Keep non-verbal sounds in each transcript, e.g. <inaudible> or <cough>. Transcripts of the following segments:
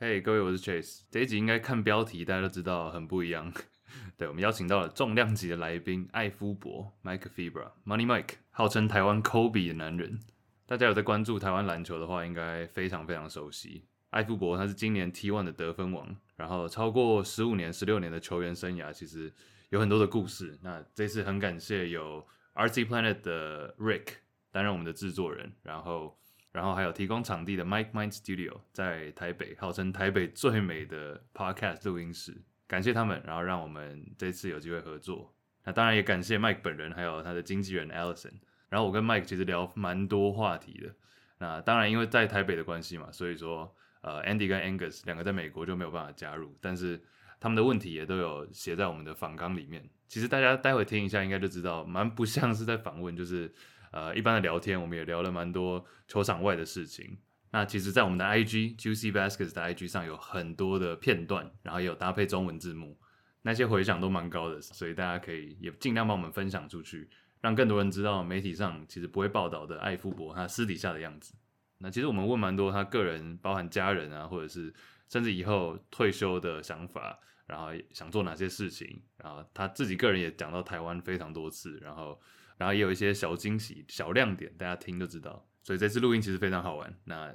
嘿，各位，我是 Chase。这一集应该看标题，大家都知道很不一样。<laughs> 对，我们邀请到了重量级的来宾艾夫伯 Mike Fibra，Money Mike，号称台湾 Kobe 的男人。大家有在关注台湾篮球的话，应该非常非常熟悉艾夫伯。他是今年 T1 的得分王，然后超过十五年、十六年的球员生涯，其实有很多的故事。那这次很感谢有 RC Planet 的 Rick 担任我们的制作人，然后。然后还有提供场地的 Mike Mind Studio 在台北，号称台北最美的 Podcast 录音室，感谢他们，然后让我们这次有机会合作。那当然也感谢 Mike 本人，还有他的经纪人 Alison。然后我跟 Mike 其实聊蛮多话题的。那当然因为在台北的关系嘛，所以说呃 Andy 跟 Angus 两个在美国就没有办法加入，但是他们的问题也都有写在我们的访纲里面。其实大家待会听一下，应该就知道，蛮不像是在访问，就是。呃，一般的聊天，我们也聊了蛮多球场外的事情。那其实，在我们的 IG Juicy Baskets 的 IG 上有很多的片段，然后也有搭配中文字幕，那些回响都蛮高的，所以大家可以也尽量帮我们分享出去，让更多人知道媒体上其实不会报道的艾夫伯他私底下的样子。那其实我们问蛮多他个人，包含家人啊，或者是甚至以后退休的想法，然后想做哪些事情，然后他自己个人也讲到台湾非常多次，然后。然后也有一些小惊喜、小亮点，大家听就知道。所以这次录音其实非常好玩。那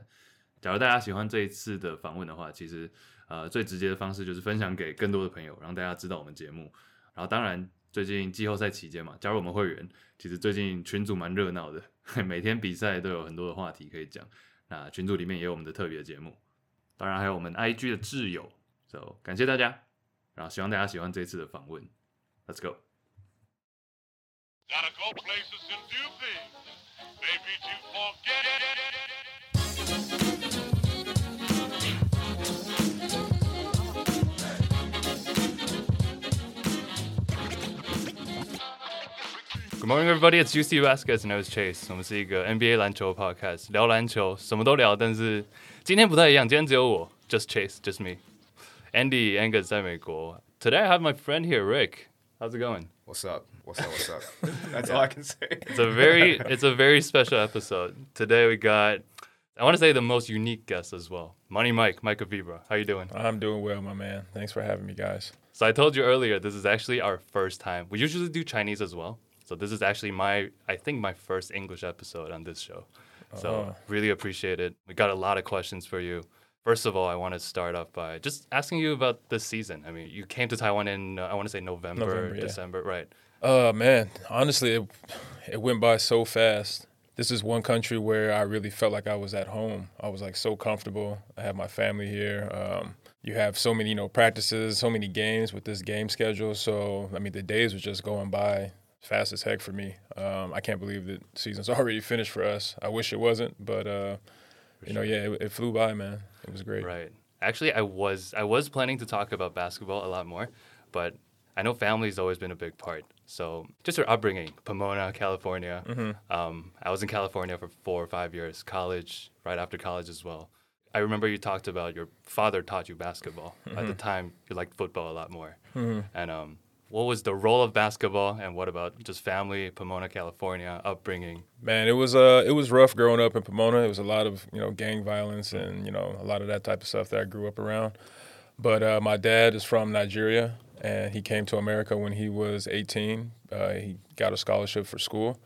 假如大家喜欢这一次的访问的话，其实呃最直接的方式就是分享给更多的朋友，让大家知道我们节目。然后当然最近季后赛期间嘛，加入我们会员，其实最近群组蛮热闹的，<laughs> 每天比赛都有很多的话题可以讲。那群组里面也有我们的特别节目，当然还有我们 IG 的挚友。So 感谢大家，然后希望大家喜欢这次的访问。Let's go。Gotta go places and do things. Maybe to forget it. Good morning, everybody. It's Juicy Baskets, and I was Chase. Chase。我们是一个 NBA 篮球 podcast，聊篮球，什么都聊。但是今天不太一样，今天只有我，just Chase，just me。Andy Angus 在美国。Today I have my friend here, Rick. How's it going? What's up? What's up? What's up? <laughs> That's all I can say. it's a very it's a very special episode. Today we got I want to say the most unique guest as well. Money Mike, Mike Efevberha. How you doing? I'm doing well, my man. Thanks for having me, guys. So I told you earlier this is actually our first time. We usually do Chinese as well. So this is actually my I think my first English episode on this show. So uh really appreciate it. We got a lot of questions for you. First of all, I want to start off by just asking you about this season. I mean, you came to Taiwan in uh, I want to say November, November yeah. December, right? Uh man, honestly, it, it went by so fast. This is one country where I really felt like I was at home. I was like so comfortable. I have my family here. Um, you have so many, you know, practices, so many games with this game schedule. So I mean, the days were just going by fast as heck for me. Um, I can't believe the season's <laughs> already finished for us. I wish it wasn't, but uh, you know, yeah, it, it flew by, man. It was great. Right. Actually, I was I was planning to talk about basketball a lot more, but I know family's always been a big part. So just your upbringing, Pomona, California. Mm-hmm. Um, I was in California for four or five years, college, right after college as well. I remember you talked about your father taught you basketball. Mm-hmm. At the mm-hmm. time, you liked football a lot more. Mm-hmm. And um, what was the role of basketball and what about just family, Pomona, California, upbringing? Man, it was uh it was rough growing up in Pomona. It was a lot of, you know, gang violence and, you know, a lot of that type of stuff that I grew up around. But uh, my dad is from Nigeria and he came to America when he was 18. Uh, he got a scholarship for school.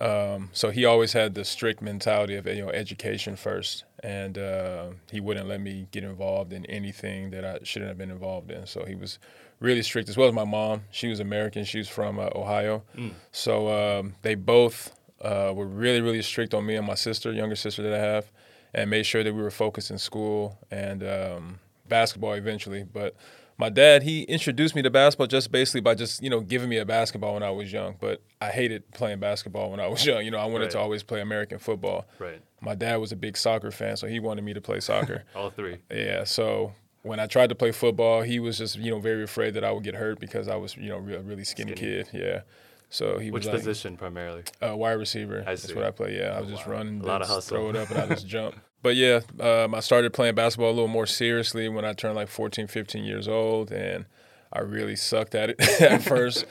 Um, so he always had the strict mentality of you know education first, and uh, he wouldn't let me get involved in anything that I shouldn't have been involved in. So he was really strict, as well as my mom. She was American. She was from uh, Ohio. Mm. So um, they both uh, were really, really strict on me and my sister, younger sister that I have, and made sure that we were focused in school and um, basketball eventually. But my dad, he introduced me to basketball just basically by just, you know, giving me a basketball when I was young. But I hated playing basketball when I was young. You know, I wanted right. to always play American football. Right. My dad was a big soccer fan, so he wanted me to play soccer. <laughs> All three. Yeah. So when I tried to play football, he was just you know very afraid that I would get hurt because I was you know a really skinny, skinny. kid. Yeah. So he Which was like, position primarily? Uh, wide receiver. I see. That's what I play. Yeah, I was oh, just wow. running, a lot of hustle. throw it up, and I just <laughs> jump. But yeah, um, I started playing basketball a little more seriously when I turned like 14, 15 years old, and I really sucked at it <laughs> at <laughs> first,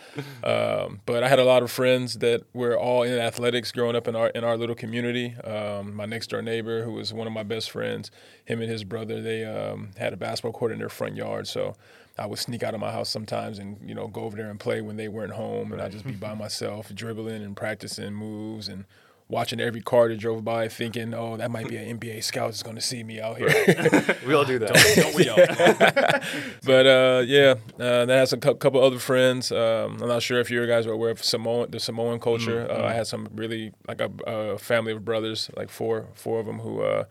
um, but I had a lot of friends that were all in athletics growing up in our in our little community. Um, my next door neighbor, who was one of my best friends, him and his brother, they um, had a basketball court in their front yard. So I would sneak out of my house sometimes and you know go over there and play when they weren't home, and I'd just be by <laughs> myself dribbling and practicing moves and watching every car that drove by, thinking, "Oh, that might be an NBA scout that's going to see me out here." <laughs> we all do that. Don't we all? <laughs> but uh, yeah, uh, that has a cou- couple other friends. Um, I'm not sure if you guys are aware of Samoan, the Samoan culture. Uh, I had some really like a, a family of brothers, like four, four of them who. Uh,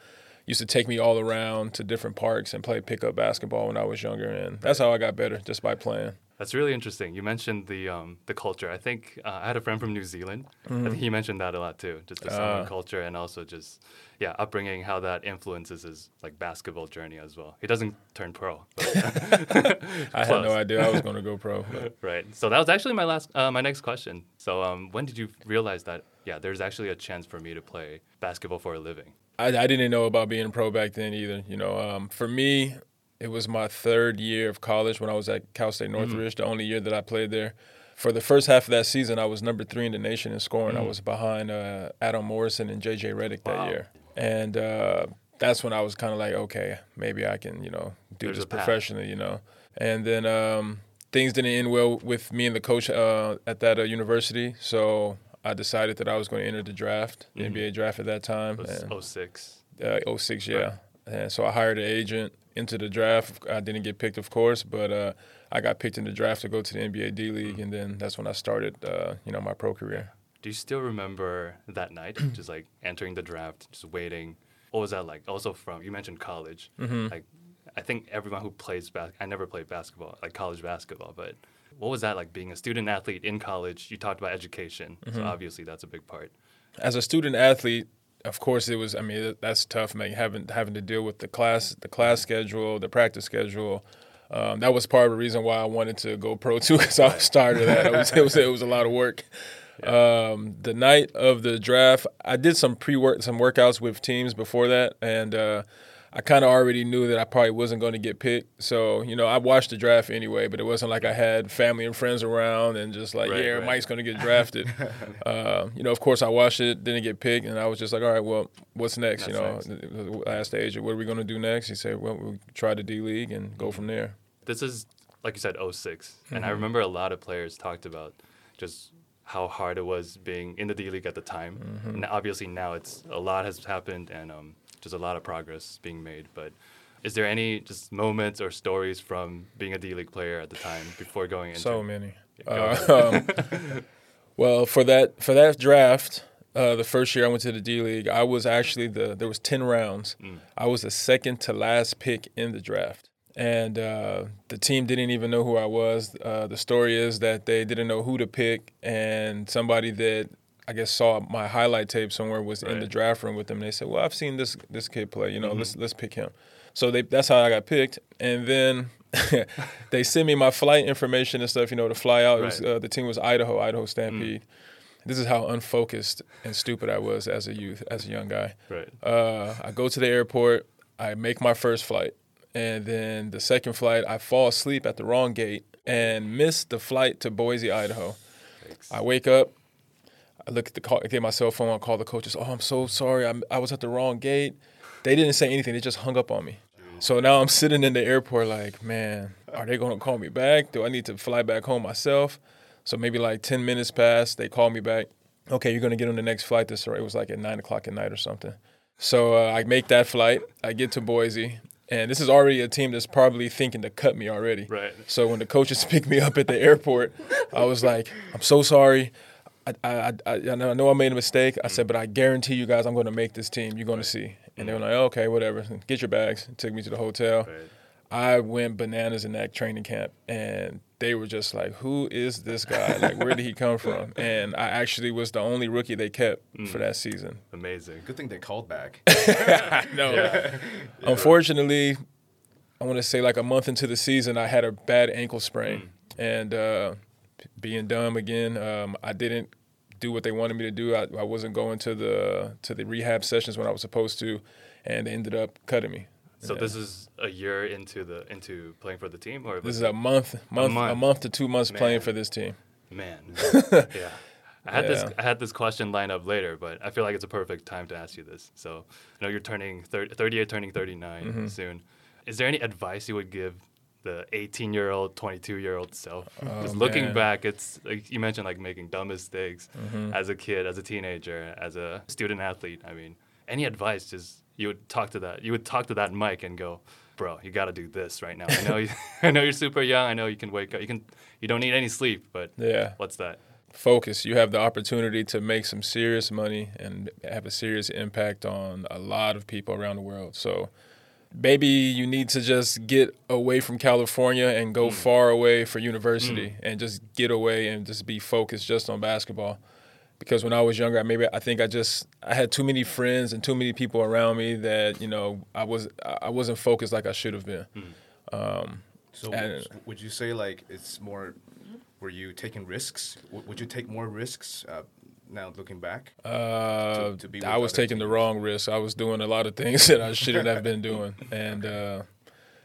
Used to take me all around to different parks and play pickup basketball when I was younger, and that's how I got better, just by playing. That's really interesting. You mentioned the um, the culture. I think uh, I had a friend from New Zealand. I think he mentioned that a lot too, just the Samoan Ah. culture and also just yeah upbringing, how that influences his like basketball journey as well. He doesn't turn pro, but, <laughs> I had no idea I was going to go pro. <laughs> but- right? So that was actually my last uh, my next question. So um, when did you realize that yeah, there's actually a chance for me to play basketball for a living? I, I didn't know about being pro back then either. You know, um, for me, it was my third year of college when I was at Cal State Northridge, the only year that I played there. For the first half of that season, I was number three in the nation in scoring. I was behind uh, Adam Morrison and J.J. Redick that year, and uh, that's when I was kind of like, okay, maybe I can, you know, do There's this professionally, you know. And then um, things didn't end well with me and the coach uh, at that uh, university, so I decided that I was going to enter the draft, the NBA draft at that time. It and- 06. uh, 06, yeah. And so I hired an agent into the draft. I didn't get picked, of course, but uh, I got picked in the draft to go to the NBA D League, and then that's when I started, uh, you know, my pro career. Do you still remember that night, <clears throat> just like entering the draft, just waiting? What was that like? Also, from you mentioned college. Like, I think everyone who plays bas- I never played basketball, like college basketball, but what was that like being a student athlete in college? You talked about education, so obviously that's a big part. As a student athlete, of course, it was. I mean, that's tough, man. Having having to deal with the class, the class schedule, the practice schedule. Um, that was part of the reason why I wanted to go pro too, <laughs> because I was tired of that. It was, it was it was a lot of work. Um, the night of the draft, I did some pre work, some workouts with teams before that, and uh, I kind of already knew that I probably wasn't going to get picked. So you know, I watched the draft anyway, but it wasn't like I had family and friends around and just like, Right, yeah, right. Mike's going to get <laughs> drafted. uh, you know, of course, I watched it, didn't get picked, and I was just like, all right, well, what's next? you know, That's I asked the agent, what are we going to do next? He said, well, we'll try the D League and go from there. This is like you said, 06. and Mm-hmm. I remember a lot of players talked about just how hard it was being in the D League at the time. Mm-hmm. And obviously now it's a lot has happened and um, just a lot of progress being made. But is there any just moments or stories from being a D League player at the time before going into? So many. Uh, um, well, for that for that draft, uh, the first year I went to the D League, I was actually the there was ten rounds. I was the second to last pick in the draft, and uh, the team didn't even know who I was. Uh, the story is that they didn't know who to pick, and somebody that I guess saw my highlight tape somewhere was in the draft room with them. And they said, "Well, I've seen this this kid play. You know, let's let's pick him." So they that's how I got picked, and then <laughs> they sent me my flight information and stuff. You know, to fly out. It was, uh, the team was Idaho, Idaho Stampede. This is how unfocused and stupid I was as a youth, as a young guy. Right. Uh, I go to the airport. I make my first flight, and then the second flight, I fall asleep at the wrong gate and miss the flight to Boise, Idaho. Thanks. I wake up. I look at the call, I get my cell phone. I call the coaches. Oh, I'm so sorry. I'm, I was at the wrong gate. They didn't say anything. They just hung up on me. So now I'm sitting in the airport, like, man, are they gonna call me back? Do I need to fly back home myself? So maybe like ten minutes pass. They call me back. Okay, you're gonna get on the next flight. This or it was like at nine o'clock at night or something. So uh, I make that flight. I get to Boise, and this is already a team that's probably thinking to cut me already. Right. So when the coaches <laughs> picked me up at the airport, I was like, I'm so sorry. I, I, I, I know I know I made a mistake. I said, but I guarantee you guys I'm going to make this team. You're going to see. And they were like, okay, whatever. Get your bags. Took me to the hotel. Right. I went bananas in that training camp, and they were just like, "Who is this guy? <laughs> Like, where did he come from?" And I actually was the only rookie they kept for that season. Amazing. Good thing they called back. <laughs> No, <laughs> unfortunately, I want to say like a month into the season, I had a bad ankle sprain, and uh, being dumb again, um, I didn't do what they wanted me to do. I, I wasn't going to the to the rehab sessions when I was supposed to, and they ended up cutting me. So Yeah. this is a year into the into playing for the team, or This is a month, month, a month, month. to two months playing for this team. Man, <laughs> yeah. I had this I had this question lined up later, but I feel like it's a perfect time to ask you this. So I know you're turning 30, 38, turning 39 Mm-hmm. soon. Is there any advice you would give the 18 year old, 22 year old self? <laughs> Just Oh, looking man. back, it's like you mentioned, like making dumb mistakes Mm-hmm. as a kid, as a teenager, as a student athlete. I mean, any advice? Just you would talk to that. You would talk to that Mike and go, "Bro, you got to do this right now. I know, you, <laughs> I know you're super young. I know you can wake up. You can, you don't need any sleep, but Yeah. what's that?" focus. You have the opportunity to make some serious money and have a serious impact on a lot of people around the world. So maybe you need to just get away from California and go mm. far away for university mm. and just get away and just be focused just on basketball. Because when I was younger, I maybe I think I just I had too many friends and too many people around me that you know I was I wasn't focused like I should have been. Mm. Um, so And- would you say like it's more? Were you taking risks? Would you take more risks uh, now looking back? Uh, to be I was other taking the wrong risk. I was doing a lot of things <laughs> that I shouldn't have been doing, <laughs> and uh,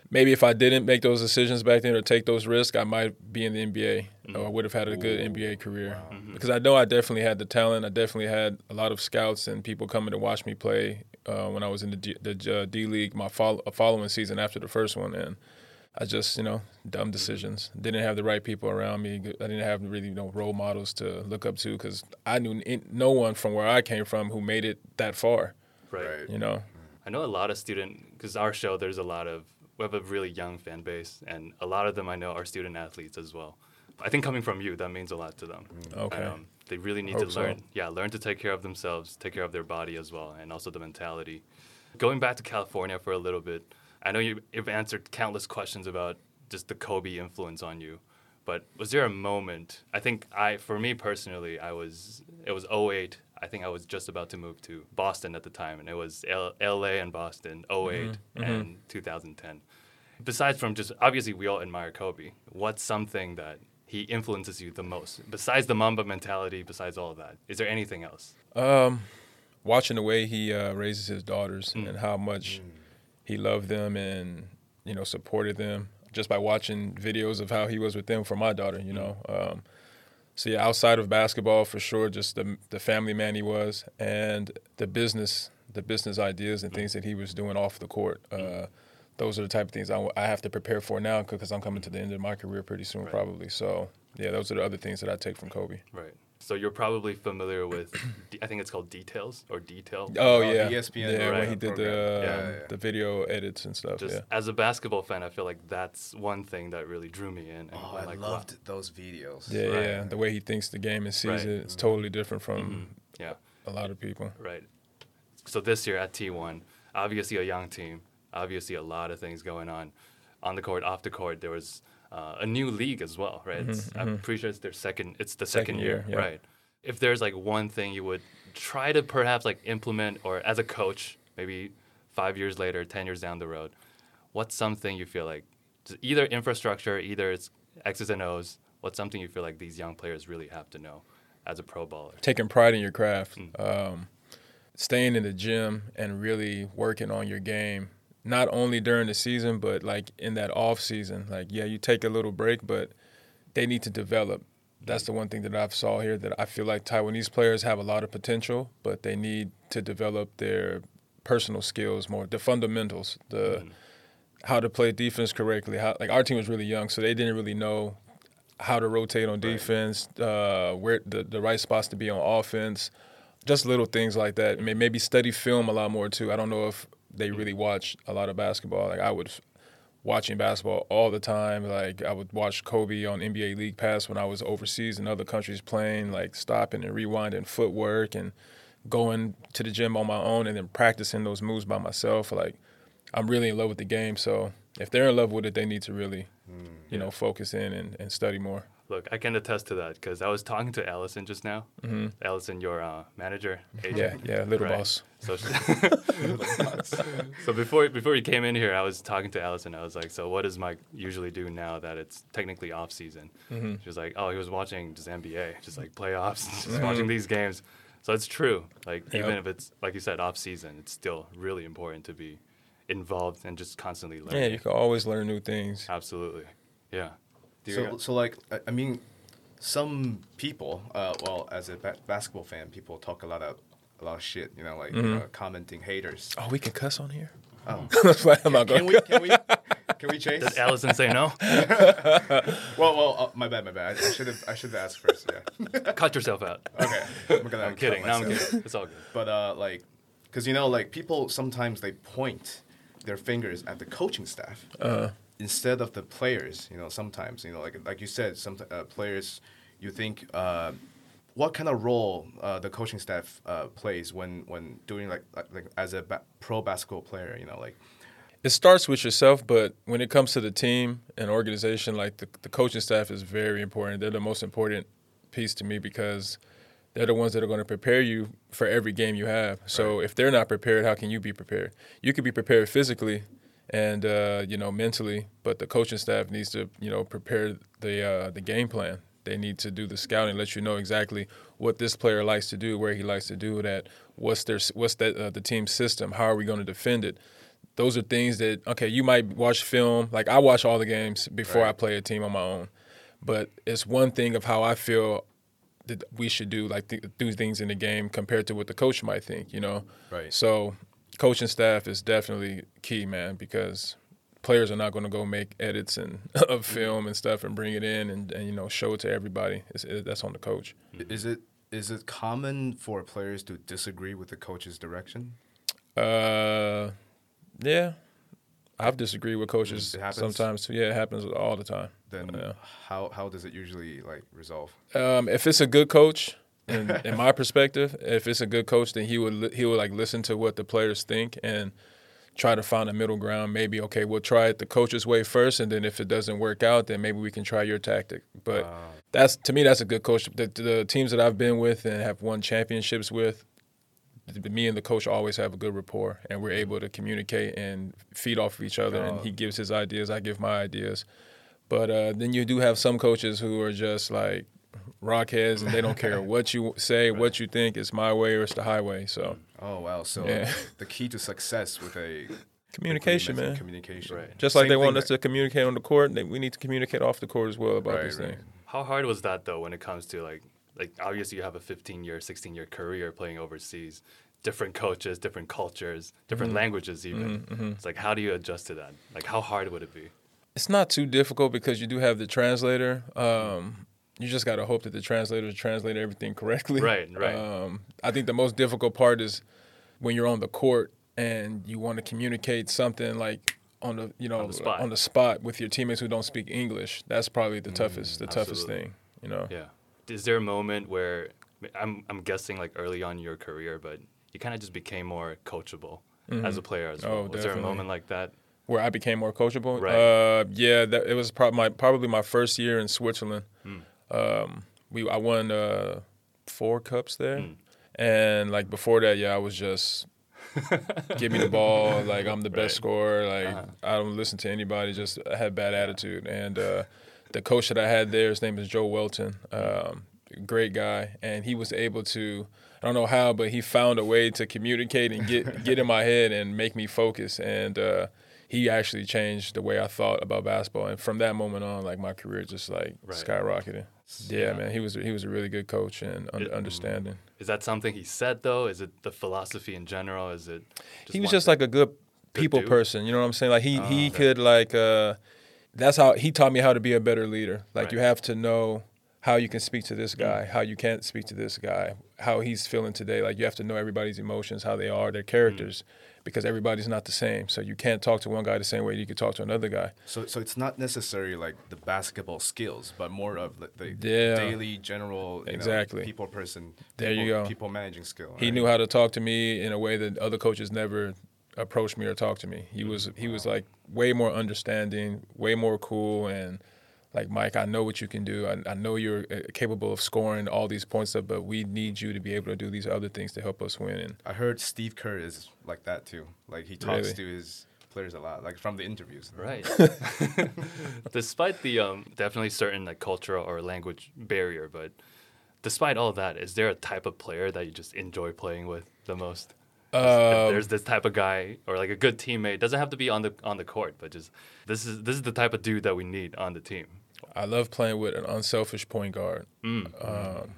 maybe if I didn't make those decisions back then or take those risks, I might be in the NBA or I would have had a good NBA career. Because I know I definitely had the talent. I definitely had a lot of scouts and people coming to watch me play uh, when I was in the D, the uh, D League my follow, following season after the first one, and I just, you know, dumb decisions. Didn't have the right people around me. I didn't have really, you know, role models to look up to because I knew no one from where I came from who made it that far. Right. You know, I know a lot of student because our show there's a lot of we have a really young fan base and a lot of them I know are student athletes as well. I think coming from you that means a lot to them. Okay. Um, they really need Hope to so. learn, yeah, learn to take care of themselves, take care of their body as well, and also the mentality. Going back to California for a little bit, I know you, you've answered countless questions about just the Kobe influence on you, but was there a moment? I think I, for me personally, I was it was 08. I think I was just about to move to Boston at the time, and it was L- L.A. and Boston, 8 and 2010. Besides from just obviously we all admire Kobe. What's something that he influences you the most besides the Mamba mentality? Besides all of that, is there anything else? um, watching the way he uh, raises his daughters and how much he loved them and you know supported them just by watching videos of how he was with them for my daughter. You know, um, so yeah, outside of basketball for sure, just the the family man he was and the business the business ideas and things that he was doing off the court. Uh, those are the type of things I have to prepare for now because I'm coming to the end of my career pretty soon, Right. probably. So yeah, those are the other things that I take from Kobe. Right. So you're probably familiar with, I think it's called Details or Detail. Oh, Oh, yeah, ESPN yeah, when he did the Yeah, um, yeah, yeah. the video edits and stuff. Just yeah, as a basketball fan, I feel like that's one thing that really drew me in. And Oh, I'm I like, wow. loved those videos. yeah, Right. yeah. The way he thinks the game and sees Right. it, it's totally different from Mhm. Yeah. a lot of people. Right. So this year at T1, obviously a young team, obviously a lot of things going on on the court, off the court. There was uh, a new league as well, right? It's, I'm pretty sure it's their second. It's the second, Second year, year, yeah. right? If there's like one thing you would try to perhaps like implement, or as a coach, maybe five years later, ten years down the road, what's something you feel like either infrastructure, either it's X's and O's. What's something you feel like these young players really have to know as a pro baller? Taking pride in your craft, Mm. um, staying in the gym and really working on your game. Not only during the season, but like in that off season. Like yeah, you take a little break, but they need to develop. That's the one thing that I've saw here that I feel like Taiwanese players have a lot of potential, but they need to develop their personal skills more, the fundamentals, the how to play defense correctly. How like our team was really young, so they didn't really know how to rotate on defense, uh, where the the right spots to be on offense, just little things like that. I mean, maybe study film a lot more too. I don't know if they mm. really watch a lot of basketball. Like I would watching basketball all the time. Like I would watch Kobe on NBA League Pass when I was overseas in other countries playing, like stopping and rewinding footwork and going to the gym on my own and then practicing those moves by myself. Like I'm really in love with the game. So if they're in love with it, they need to really, mm. you know, focus in and, and study more. Look, I can attest to that because I was talking to Allison just now. Allison, your uh, manager, Mm-hmm. Yeah, yeah, little Right. boss. So, <laughs> <laughs> so before before you came in here, I was talking to Allison. I was like, "So what does Mike usually do now that it's technically off season?" Mm-hmm. She was like, "Oh, he was watching just NBA, just like playoffs, <laughs> just watching these games." So it's true. Like Yep. even if it's like you said off season, it's still really important to be involved and just constantly learning. Yeah, you can always learn new things. Absolutely. Yeah. Do you So, so like, I, I mean, some people, uh, well, as a ba- basketball fan, people talk a lot of a lot of shit. You know, like uh, commenting haters. Oh, we can cuss on here. Oh. That's why I'm not Can going. we? Can <laughs> we? Can we chase? Did Allison say no? <laughs> Well, well, uh, my bad, my bad. I should have, I should have asked first. Yeah. <laughs> Cut yourself out. Okay. I'm, gonna I'm kidding. No, I'm kidding. It's all good. But uh, like, cause you know, like people sometimes they point their fingers at the coaching staff instead of the players. You know, sometimes you know, like like you said, some uh, players you think uh, what kind of role uh, the coaching staff uh, plays when when doing like like, like as a ba- pro basketball player. You know, like It starts with yourself, but when it comes to the team and organization, like the, the coaching staff is very important. They're the most important piece to me because they're the ones that are going to prepare you for every game you have. So if they're not prepared, how can you be prepared? You could be prepared physically and uh, you know mentally, but the coaching staff needs to you know prepare the uh, the game plan. They need to do the scouting, let you know exactly what this player likes to do, where he likes to do that, what's their what's that uh, the team system, how are we going to defend it. Those are things that okay, you might watch film. Like I watch all the games before I play a team on my own, but it's one thing of how I feel that we should do like th- do things in the game compared to what the coach might think. You know, Right. So coaching staff is definitely key, man, because players are not going to go make edits and <laughs> of film and stuff and bring it in and, and you know show it to everybody. It's, it, that's on the coach. is it is it common for players to disagree with the coach's direction? Uh, yeah, I've disagreed with coaches sometimes. Yeah, it happens all the time. Then Yeah. how how does it usually like resolve? Um, if it's a good coach, in, <laughs> in my perspective, if it's a good coach, then he would li- he would like listen to what the players think and try to find a middle ground. Maybe okay, we'll try it the coach's way first, and then if it doesn't work out, then maybe we can try your tactic. But that's to me, that's a good coach. The, the teams that I've been with and have won championships with, me and the coach always have a good rapport, and we're able to communicate and feed off of each other. And he gives his ideas, I give my ideas. But uh, then you do have some coaches who are just like rockheads, and they don't care <laughs> what you say, what you think. It's my way or it's the highway. So Oh wow! So Yeah. the key to success with a communication, man. Communication. Right. Just like Same they thing want us that- to communicate on the court, they, we need to communicate off the court as well about Right, this right. thing. How hard was that though when it comes to like like obviously you have a 15 year, 16 year career playing overseas, different coaches, different cultures, different Mm-hmm. languages even. It's like how do you adjust to that? Like how hard would it be? It's not too difficult because you do have the translator. Um, you just got to hope that the translator translate everything correctly. Right, right. Um, I think the most difficult part is when you're on the court and you want to communicate something like on the you know On the spot. on the spot with your teammates who don't speak English. That's probably the toughest the toughest thing. You know. Yeah. Is there a moment where I'm I'm guessing like early on in your career, but you kind of just became more coachable as a player as well? Oh, was there a moment like that? where I became more coachable. Right. Uh, yeah, that it was probably my probably my first year in Switzerland. Hmm. Um, we I won uh, four cups there, Hmm. and like before that, yeah, I was just <laughs> give me the ball. Like I'm the best scorer. Like Uh-huh. I don't listen to anybody. Just I had bad attitude. And uh, the coach that I had there, his name is Joe Whelton. Um, great guy, and he was able to. I don't know how, but he found a way to communicate and get <laughs> get in my head and make me focus. And uh, he actually changed the way I thought about basketball. And from that moment on, like my career just like Right. skyrocketed. Yeah, Yeah. man, he was he was a really good coach and un- understanding. Is that something he said though? Is it the philosophy in general? Is it? he was just like a good people dude? person. You know what I'm saying? Like he he okay. could like uh, that's how he taught me how to be a better leader. Like you have to know how you can speak to this guy, how you can't speak to this guy, how he's feeling today. Like you have to know everybody's emotions, how they are, their mm-hmm. characters, because everybody's not the same. So you can't talk to one guy the same way you could talk to another guy. So, so it's not necessarily like the basketball skills, but more of the, the Yeah. daily general, you Exactly. know, people person. There you go. People managing skill. He right? knew how to talk to me in a way that other coaches never approached me or talked to me. He was he was mm-hmm. like way more understanding, way more cool, and like Mike, I know what you can do. I, I know you're uh, capable of scoring all these points up, but we need you to be able to do these other things to help us win. And I heard Steve Kerr is like that too. Like he talks Really? to his players a lot, like from the interviews. Right. <laughs> despite the um, definitely certain like cultural or language barrier, but despite all that, is there a type of player that you just enjoy playing with the most? If Um, there's this type of guy or like a good teammate. Doesn't have to be on the on the court, but just this is this is the type of dude that we need on the team. I love playing with an unselfish point guard. Um,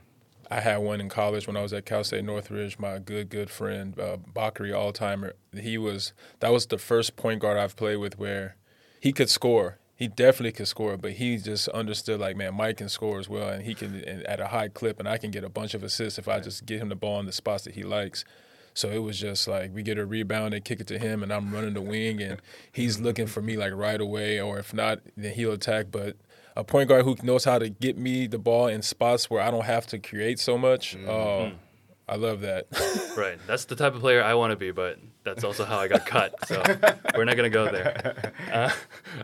I had one in college when I was at Cal State Northridge. My good, good friend, uh, Bakri Alltimer. He was that was the first point guard I've played with where he could score. He definitely could score, but he just understood like, man, Mike can score as well, and he can and at a high clip, and I can get a bunch of assists if I just get him the ball in the spots that he likes. So it was just like we get a rebound and kick it to him, and I'm running the wing, and he's looking for me like right away, or if not, then he'll attack. But a point guard who knows how to get me the ball in spots where I don't have to create so much. Oh, I love that. <laughs> Right. That's the type of player I want to be, but that's also how I got cut. So we're not gonna go there. <laughs> Uh,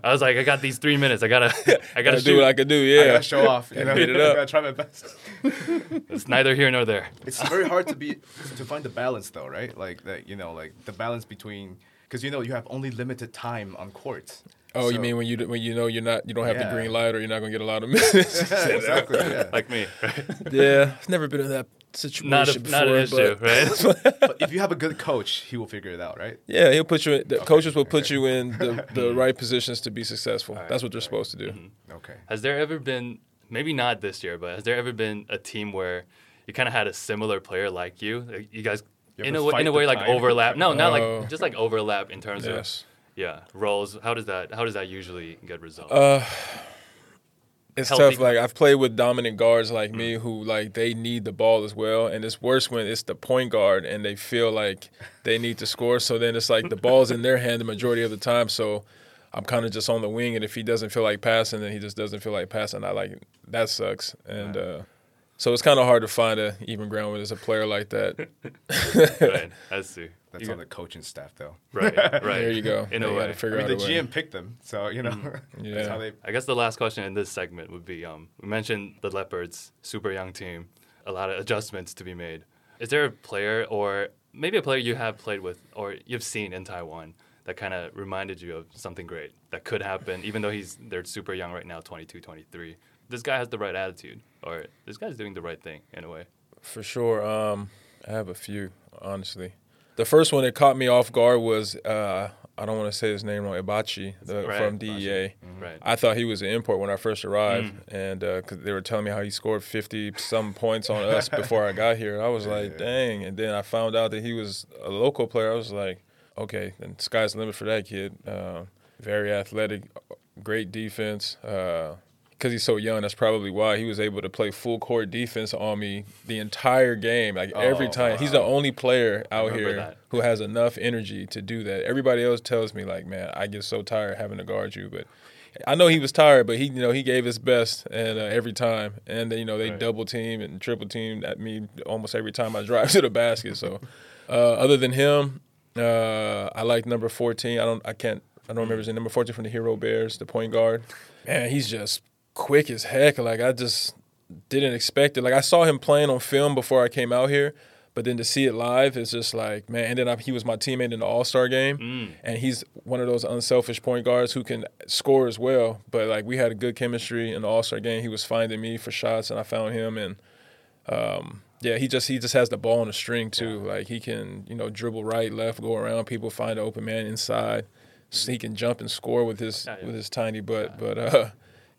I was like, I got these three minutes. I gotta, <laughs> I gotta Gotta do what I can do. I Yeah. gotta show off. You know, Beat it I up. gotta try my best. It's neither here nor there. It's very hard to be to find the balance though, right? Like that, you know, like the balance between because you know you have only limited time on court. Oh, you mean when you when you know you're not you don't have Yeah. the green light or you're not gonna get a lot of <laughs> minutes? <laughs> exactly. Yeah. <laughs> Like me. Right? yeah, I've never been in that situation Not a, before. not an issue, but right? but if you have a good coach, he will figure it out, right? yeah, he'll put you. In, the coaches will put you in the, the right positions to be successful. right, That's what they're supposed to do. Mm-hmm. Mm-hmm. Okay. Has there ever been, maybe not this year, but has there ever been a team where you kind of had a similar player like you? You guys, You in a, way- in a way, like time? overlap. No, not Oh. like just like overlap in terms Yes. of yeah roles. How does that how does that usually get resolved? Uh, it's Healthy. tough. Like I've played with dominant guards like me who like they need the ball as well, and it's worse when it's the point guard and they feel like they need to score. So then it's like the ball's in their hand the majority of the time. So I'm kind of just on the wing, and if he doesn't feel like passing, then he just doesn't feel like passing. I like that sucks, and uh, so it's kind of hard to find a even ground when there's a player like that. <laughs> right, I see. That's You- on the coaching staff, though. right, <laughs> right. There you go. In a way. figure I mean, out the a way. GM picked them, so you know <laughs> Yeah. that's how they. I guess the last question in this segment would be: um, we mentioned the Leopards, super young team, a lot of adjustments to be made. Is there a player, or maybe a player you have played with, or you've seen in Taiwan that kind of reminded you of something great that could happen, even though he's they're super young right now, 22, 23. This guy has the right attitude, or this guy's doing the right thing in a way. For sure. Um, I have a few, honestly. The first one that caught me off guard was uh, I don't want to say his name wrong, Ibachi the, Right, from Ibachi. DEA. Right. I thought he was an import when I first arrived, and because they were telling me how he scored fifty some points on us before I got here, I was like, dang. And then I found out that he was a local player. I was like, okay, then sky's the limit for that kid. Uh, very athletic, great defense. Uh, because he's so young, that's probably why he was able to play full court defense on me the entire game. Like every Oh, time, he's the only player out here that. who has enough energy to do that. Everybody else tells me like, man, I get so tired having to guard you, but I know he was tired, but he, you know, he gave his best and uh, every time, and you know they Right. double team and triple team at me almost every time I <laughs> drive to the basket. So, uh, other than him, uh, I like number fourteen. I don't, I can't, I don't remember his name. Number fourteen from the Hero Bears, the point guard. Man, he's just quick as heck. Like I just didn't expect it. Like I saw him playing on film before I came out here, but then to see it live, it's just like man. And then I, he was my teammate in the All Star game, and he's one of those unselfish point guards who can score as well. But like we had a good chemistry in the All Star game. He was finding me for shots, and I found him, and um, yeah, he just he just has the ball on the string too. Like he can you know dribble right, left, go around people, find an open man inside. So he can jump and score with his with his tiny butt. But uh,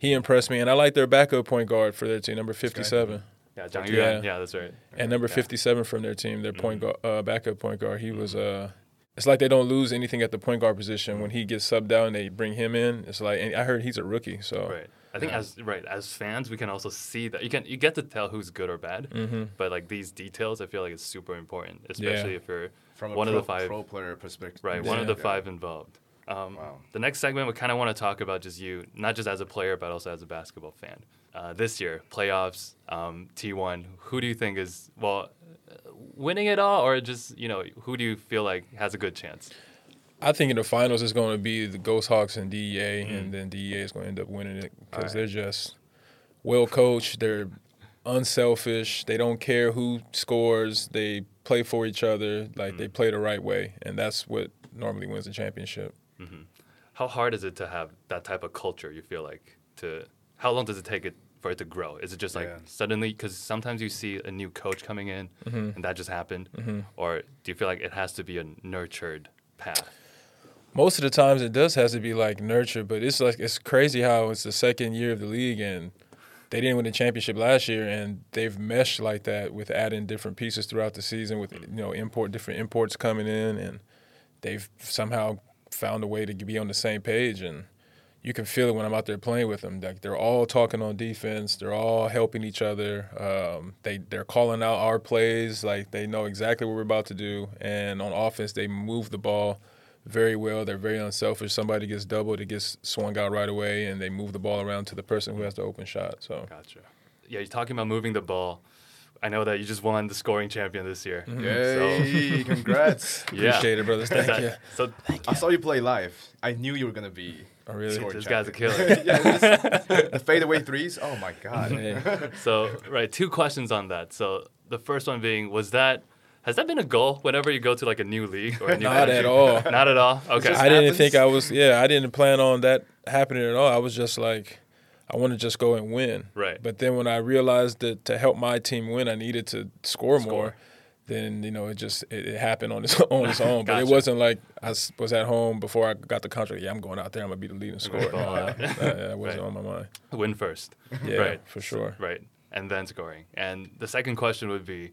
he impressed me, and I like their backup point guard for their team, number fifty-seven. Yeah, Zhang Yeah. Yuan. Yeah, that's right. And number Yeah. 57 from their team, their point guard, uh, backup point guard, he was. Uh, it's like they don't lose anything at the point guard position when he gets subbed out and they bring him in. It's like, and I heard he's a rookie, so Right. I think as right as fans, we can also see that you can you get to tell who's good or bad. Mm-hmm. But like these details, I feel like it's super important, especially if you're From a one pro, of the five pro player perspective. Right, one of the five involved. Um, Wow. The next segment, we kind of want to talk about just you, not just as a player, but also as a basketball fan. Uh, this year, playoffs, um, T1. Who do you think is well uh, winning it all, or just you know who do you feel like has a good chance? I think in the finals it's going to be the Ghost Hawks and DEA, and then DEA is going to end up winning it because they're just well coached. They're unselfish. They don't care who scores. They play for each other. Like they play the right way, and that's what normally wins the championship. Mm-hmm. How hard is it to have that type of culture? You feel like to how long does it take it for it to grow? Is it just like Yeah. suddenly? Because sometimes you see a new coach coming in, mm-hmm. and that just happened, mm-hmm. or do you feel like it has to be a nurtured path? Most of the times it does has to be like nurture, but it's like it's crazy how it's the second year of the league and they didn't win the championship last year and they've meshed like that with adding different pieces throughout the season with you know import different imports coming in and they've somehow found a way to be on the same page and you can feel it when I'm out there playing with them. Like they're all talking on defense. They're all helping each other. Um, they they're calling out our plays. Like they know exactly what we're about to do. And on offense, they move the ball very well. They're very unselfish. Somebody gets doubled, it gets swung out right away, and they move the ball around to the person who has the open shot. So Gotcha. Yeah, you're talking about moving the ball. I know that you just won the scoring champion this year. Mm-hmm. Yay! <laughs> Congrats. Yeah. appreciate it, brothers. Thank That- you. So I saw you play live. I knew you were gonna be. Oh, really? scoring this guy's a champion. killer. <laughs> yeah, this- <laughs> the fadeaway threes. Oh my god. Yeah. So, right, two questions on that. So, the first one being, was that has that been a goal whenever you go to like a new league or a new Not country? at all. Not at all. Okay. just I didn't think I was. Yeah, I didn't plan on that happening at all. I was just like, I want to just go and win. Right. But then when I realized that to help my team win, I needed to score, Score. more. Then you know it just it, it happened on its <laughs> on its <laughs> own. But it wasn't like I was at home before I got the contract. Yeah, I'm going out there. I'm gonna be the leading scorer. <laughs> Ball that, that- that wasn't Right. on my mind. Win first. Yeah, Right. for sure. Right. And then scoring. And the second question would be,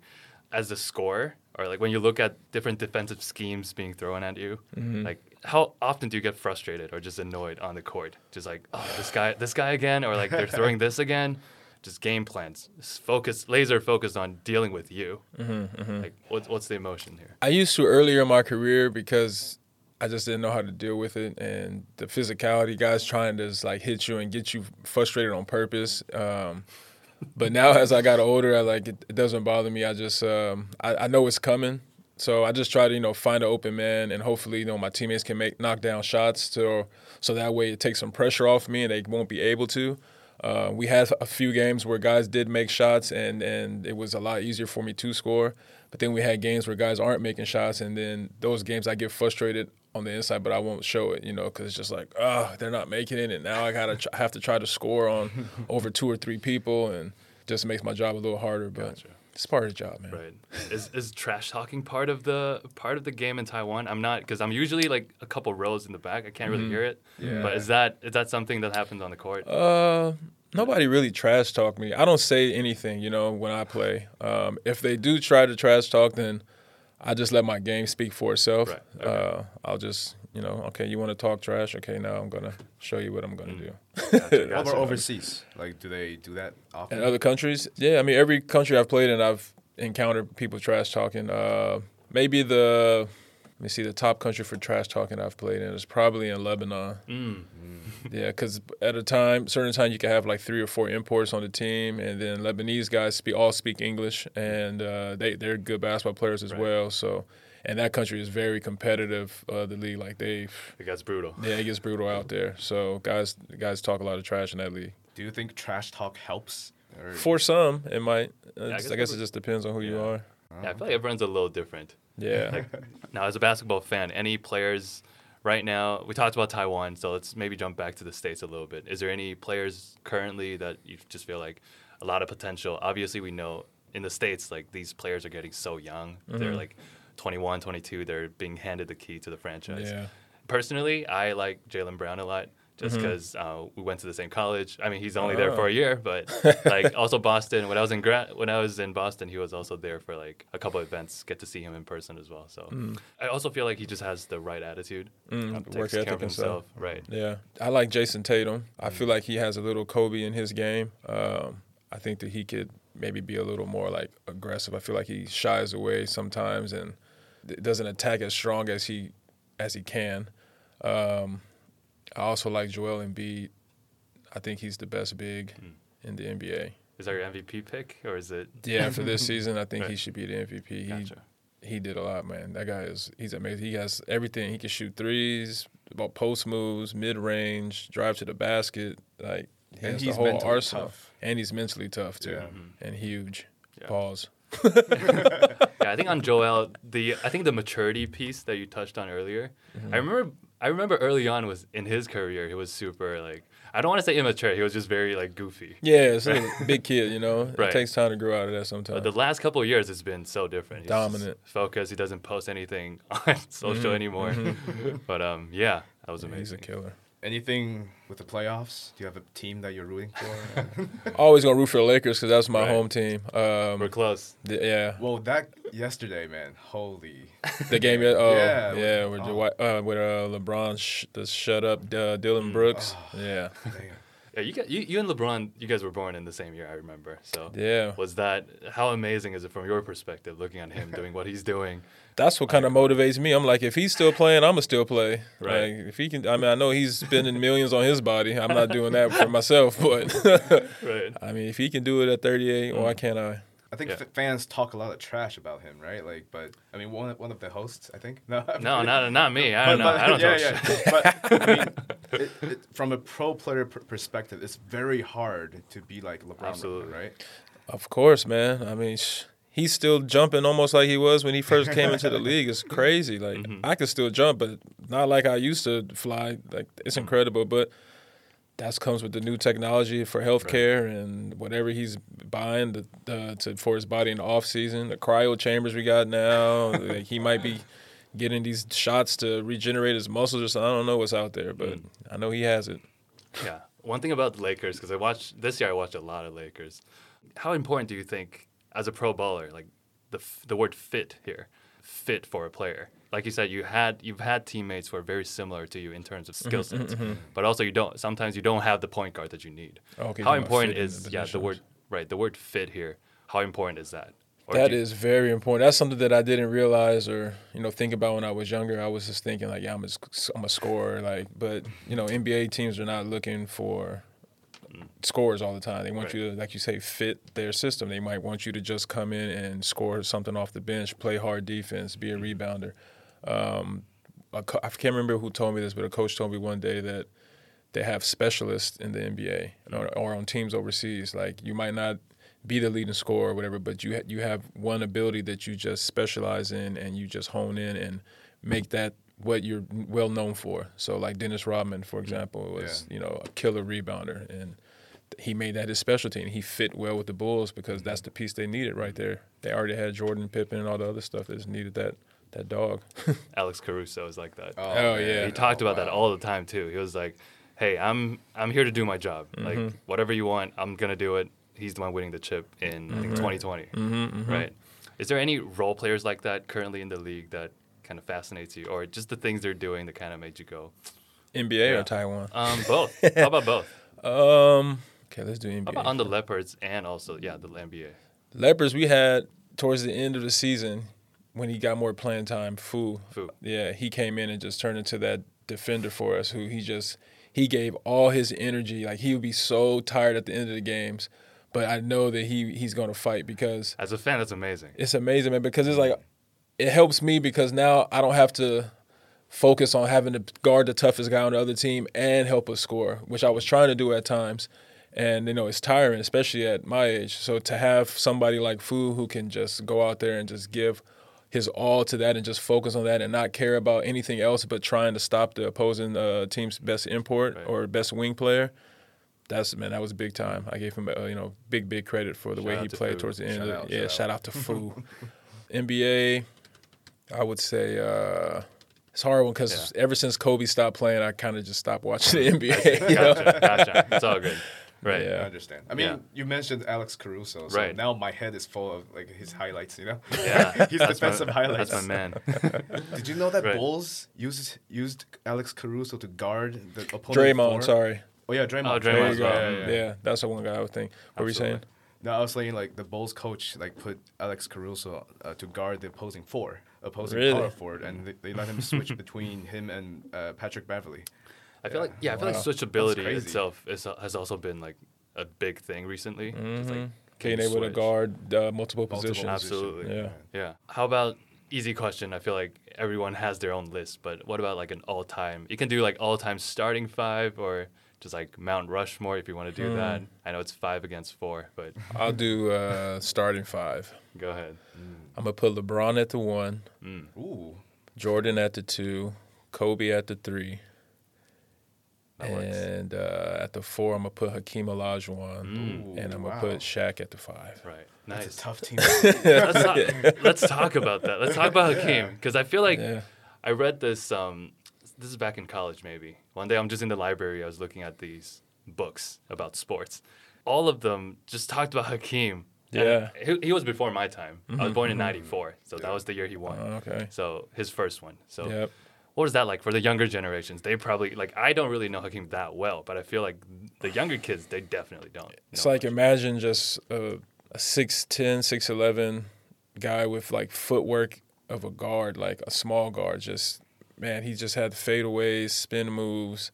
as a scorer, or like when you look at different defensive schemes being thrown at you, Mm-hmm. like how often do you get frustrated or just annoyed on the court? Just like, oh, this guy, this guy again, or like they're throwing <laughs> this again. Just game plans, s- focus, laser focused on dealing with you. Mm-hmm, Like, what's what's the emotion here? I used to earlier in my career because I just didn't know how to deal with it and the physicality, guys trying to just like hit you and get you frustrated on purpose. Um, but now as I got older, I like it, it doesn't bother me. I just um, I, I know it's coming, so I just try to you know find an open man and hopefully you know my teammates can make knock down shots to so that way it takes some pressure off me and they won't be able to. Uh, we had a few games where guys did make shots and and it was a lot easier for me to score. But then we had games where guys aren't making shots, and then those games I get frustrated on the inside, but I won't show it, you know, because it's just like, oh, they're not making it, and now I gotta tr- have to try to score on over two or three people, and just makes my job a little harder. But Gotcha. It's part of the job, man. Right. Is is trash talking part of the part of the game in Taiwan? I'm not because I'm usually like a couple rows in the back. I can't really hear it. Yeah. But is that is that something that happens on the court? Uh, nobody really trash talk me. I don't say anything, you know, when I play. Um, if they do try to trash talk, then I just let my game speak for itself. Right, okay. Uh, I'll just, you know, okay, you want to talk trash? Okay, now I'm gonna show you what I'm gonna Mm. do. Gotcha, <laughs> How about gotcha. overseas? Like, do they do that often? In other countries, yeah, I mean, every country I've played in, I've encountered people trash talking. Uh, maybe the let me see, the top country for trash talking I've played in is probably in Lebanon. Mm. Yeah, because at a time, certain time, you can have like three or four imports on the team, and then Lebanese guys speak all speak English, and uh, they they're good basketball players as Right. well. So, and that country is very competitive. Uh, the league, like they, It gets brutal. yeah, it gets brutal out there. So guys, guys talk a lot of trash in that league. Do you think trash talk helps? Or For some, it might. Uh, I I guess guess, it it just depends on who you are. Yeah, I feel like everyone's a little different. Yeah. <laughs> Now, as a basketball fan, any players right now? We talked about Taiwan, so let's maybe jump back to the states a little bit. Is there any players currently that you just feel like a lot of potential? Obviously, we know in the states like these players are getting so young. They're Mhm. like 21, 22. They're being handed the key to the franchise. yeah. Personally, I like Jaylen Brown a lot. Just Mhm. because uh, we went to the same college. I mean, he's only there Oh. for a year, but <laughs> like also Boston. When I was in gra- when I was in Boston, he was also there for like a couple events. Get to see him in person as well. So I also feel like he just has the right attitude. Mm, work care ethic stuff. Right. Yeah, I like Jayson Tatum. I feel like he has a little Kobe in his game. Um, I think that he could maybe be a little more like aggressive. I feel like he shies away sometimes and doesn't attack as strong as he as he can. Um, I also like Joel Embiid. I think he's the best big Mm. in the NBA. Is that your MVP pick or is it? Yeah, for this <laughs> season, I think he should be the MVP. He Gotcha. he did a lot, man. That guy is he's amazing. He has everything. He can shoot threes, about post moves, mid range, drive to the basket. Like he And has he's the whole mentally arsenal. tough. And he's mentally tough too, Yeah. And huge. Yeah. Pause. Yeah, I think on Joel, the I think the maturity piece that you touched on earlier. Mm-hmm. I remember I remember early on was in his career, he was super like I don't want to say immature. He was just very like goofy. Yeah, it's a big kid, you know. Right. It takes time to grow out of that sometimes. But the last couple of years, it's been so different. He's Dominant. focused. He doesn't post anything <laughs> on social anymore. but um, yeah, that was amazing. He's a amazing. killer. Anything with the playoffs? Do you have a team that you're rooting for? <laughs> Always gonna root for the Lakers because that's my Right. home team. Um, We're close. th- yeah, well, that yesterday, man. Holy. the game. Oh, Yeah, yeah, with- with oh. Dwight- uh, with uh, LeBron, sh- the shut up uh, Dillon Brooks. Yeah, Damn. Yeah, you, got, you you and LeBron, you guys were born in the same year. I remember. So yeah. was that how amazing is it from your perspective, looking at him <laughs> doing what he's doing? That's what kind of motivates me. I'm like, if he's still playing, I'ma still play. Right. Like, if he can, I mean, I know he's spending millions on his body. I'm not doing that for <laughs> myself, but Right. <laughs> I mean, if he can do it at 38, why mm. can't I? I think Yeah. f- fans talk a lot of trash about him, right? Like, but I mean, one one of the hosts, I think. <laughs> No, I'm No, not not me. I don't know. but- I don't <laughs> yeah, know. yeah. shit. but I mean, <laughs> it, it, from a pro player pr- perspective, it's very hard to be like LeBron, Absolutely. right? Of course, man. I mean, sh- he's still jumping almost like he was when he first came into the league. It's crazy. Like mm-hmm. I can still jump, but not like I used to fly. Like it's mm-hmm. incredible, but that comes with the new technology for healthcare and whatever he's buying the, the, to for his body in the off season. The cryo chambers we got now. <laughs> like he might be getting these shots to regenerate his muscles or something. I don't know what's out there, but mm. I know he has it. Yeah. One thing about the Lakers, because I watched this year, I watched a lot of Lakers. How important do you think, as a pro baller, like the the word fit here, fit for a player? Like you said, you had you've had teammates who are very similar to you in terms of mm-hmm, skill sets, mm-hmm, mm-hmm. but also you don't. Sometimes you don't have the point guard that you need. Oh, okay, How you're talking about important is the yeah the word right the word fit here? How important is that? Or That is very important. That's something that I didn't realize or you know think about when I was younger. I was just thinking like, yeah, I'm a, I'm a scorer. Like, but you know, NBA teams are not looking for mm. scores all the time. They want Right. you to, like you say, fit their system. They might want you to just come in and score something off the bench, play hard defense, be a mm. rebounder. Um, a co- I can't remember who told me this, but a coach told me one day that they have specialists in the NBA or, or on teams overseas. Like you might not be the leading scorer or whatever, but you ha- you have one ability that you just specialize in and you just hone in and make that what you're well known for. So like Dennis Rodman, for example, was you know a killer rebounder and he made that his specialty and he fit well with the Bulls because that's the piece they needed right there. They already had Jordan, Pippen, and all the other stuff. Just needed that that dog. <laughs> Alex Caruso is like that. Oh, man. yeah. He talked about that all the time too. He was like, "Hey, I'm I'm here to do my job. Like Mm-hmm. whatever you want, I'm gonna do it." He's the one winning the chip in I think 2020, Mm-hmm, right? Is there any role players like that currently in the league that kind of fascinates you, or just the things they're doing that kind of made you go, NBA Yeah. or Taiwan? um, both? How about both? <laughs> Um, okay, let's do NBA. How about on the Leopards and also yeah the NBA? Leopards, we had towards the end of the season when he got more playing time. Fu, Fu. yeah, he came in and just turned into that defender for us. Who he just he gave all his energy. Like he would be so tired at the end of the games, but I know that he he's going to fight because As a fan, that's amazing. it's amazing, man. Because it's like it helps me because now I don't have to focus on having to guard the toughest guy on the other team and help us score, which I was trying to do at times. And you know, it's tiring, especially at my age. So to have somebody like Fu who can just go out there and just give his all to that and just focus on that and not care about anything else but trying to stop the opposing uh, team's best import Right. or best wing player. That's man, that was big time. I gave him uh, you know big big credit for the Shout way he to played Fu. towards the end. Shout of out. Yeah, shout shout out to <laughs> Fu. NBA, I would say uh, it's a hard one because ever since Kobe stopped playing, I kind of just stopped watching the <laughs> NBA. You know? Gotcha, gotcha. It's all good, right? Yeah. I understand. I mean, Yeah. you mentioned Alex Caruso, so Right. now my head is full of like his highlights. You know, <laughs> Yeah, <laughs> his that's defensive my, highlights. That's my man. <laughs> Did you know that Right. Bulls used used Alex Caruso to guard the opponent? Draymond, four? sorry. Oh yeah, Draymond. Oh, Draymond There as you go. well. Yeah, yeah, yeah. that's the one guy I would think. What were you saying? No, I was saying like the Bulls coach like put Alex Caruso uh, to guard the opposing four, opposing Really? power forward, and they, they let him switch between him and uh, Patrick Beverley. I feel like yeah, I feel like switchability itself is, has also been like a big thing recently. Just, like, Being you able to guard uh, multiple Multiple positions. Absolutely. Yeah. Yeah. How about easy question? I feel like everyone has their own list, but what about like an all-time? You can do like all-time starting five or just like Mount Rushmore if you want to do that. I know it's five against four, but I'll do uh, starting five. go ahead. I'm gonna put LeBron at the one, Ooh, Jordan at the two, Kobe at the three. That and uh, at the four, I'm gonna put Hakeem Olajuwon, Mm. and I'm gonna wow. put Shaq at the five. Right. That's Nice. a tough team. <laughs> let's, talk, <laughs> let's talk about that. Let's talk about Hakeem because I feel like Yeah. I read this. Um, this is back in college, maybe. One day I'm just in the library. I was looking at these books about sports. All of them just talked about Hakeem. Yeah. he, he was before my time. I was born in '94, so that was the year he won. Oh, okay. So his first one. So Yep. What is that like for the younger generations? They probably like I don't really know Hakeem that well, but I feel like the younger kids they definitely don't. It's like much. imagine just a, a 6'10", 6'11", guy with like footwork of a guard, like a small guard. Just man, he just had fadeaways, spin moves.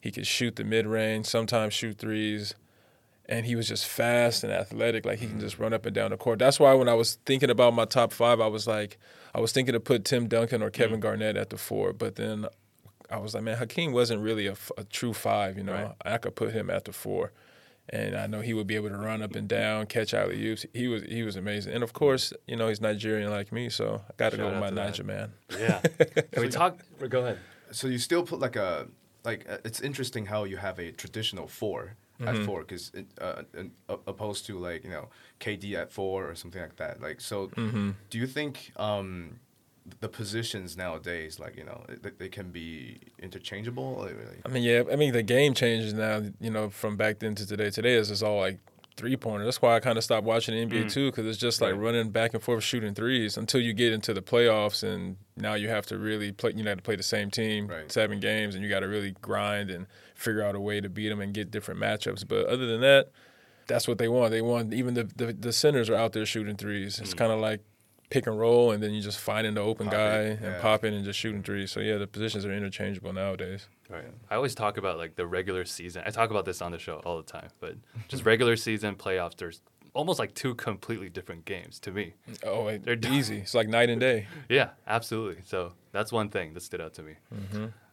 He could shoot the mid range, sometimes shoot threes, and he was just fast and athletic. Like he can just run up and down the court. That's why when I was thinking about my top five, I was like, I was thinking to put Tim Duncan or Kevin Garnett at the four, but then I was like, man, Hakeem wasn't really a true five. You know, Right. I could put him at the four, and I know he would be able to run up and down, catch alley oops. He was he was amazing, and of course, you know, he's Nigerian like me, so I got to go with my to that. Niger man. <laughs> yeah. <laughs> Can we talk? Go ahead. so you still put like a like uh, it's interesting how you have a traditional 4 at four because uh, opposed to like you know KD at four or something like that. Like so, do you think um, the positions nowadays like you know they, they can be interchangeable? Like- I mean, yeah, I mean the game changes now. You know, from back then to today. Today is just all like three pointer. That's why I kind of stopped watching the NBA mm. too, because it's just like Right. running back and forth shooting threes until you get into the playoffs, and now you have to really play. You have to play the same team Right. seven games, and you got to really grind and figure out a way to beat them and get different matchups. But other than that, that's what they want. They want even the the, the centers are out there shooting threes. It's mm. kind of like pick and roll, and then you're just finding the open Pop guy it, and yeah. popping and just shooting three. So yeah, the positions are interchangeable nowadays. Right. I always talk about like the regular season. I talk about this on the show all the time, but just <laughs> regular season playoffs. There's almost like two completely different games to me. Oh, it, They're they're easy. It's like night and day. <laughs> Yeah, absolutely. So that's one thing that stood out to me.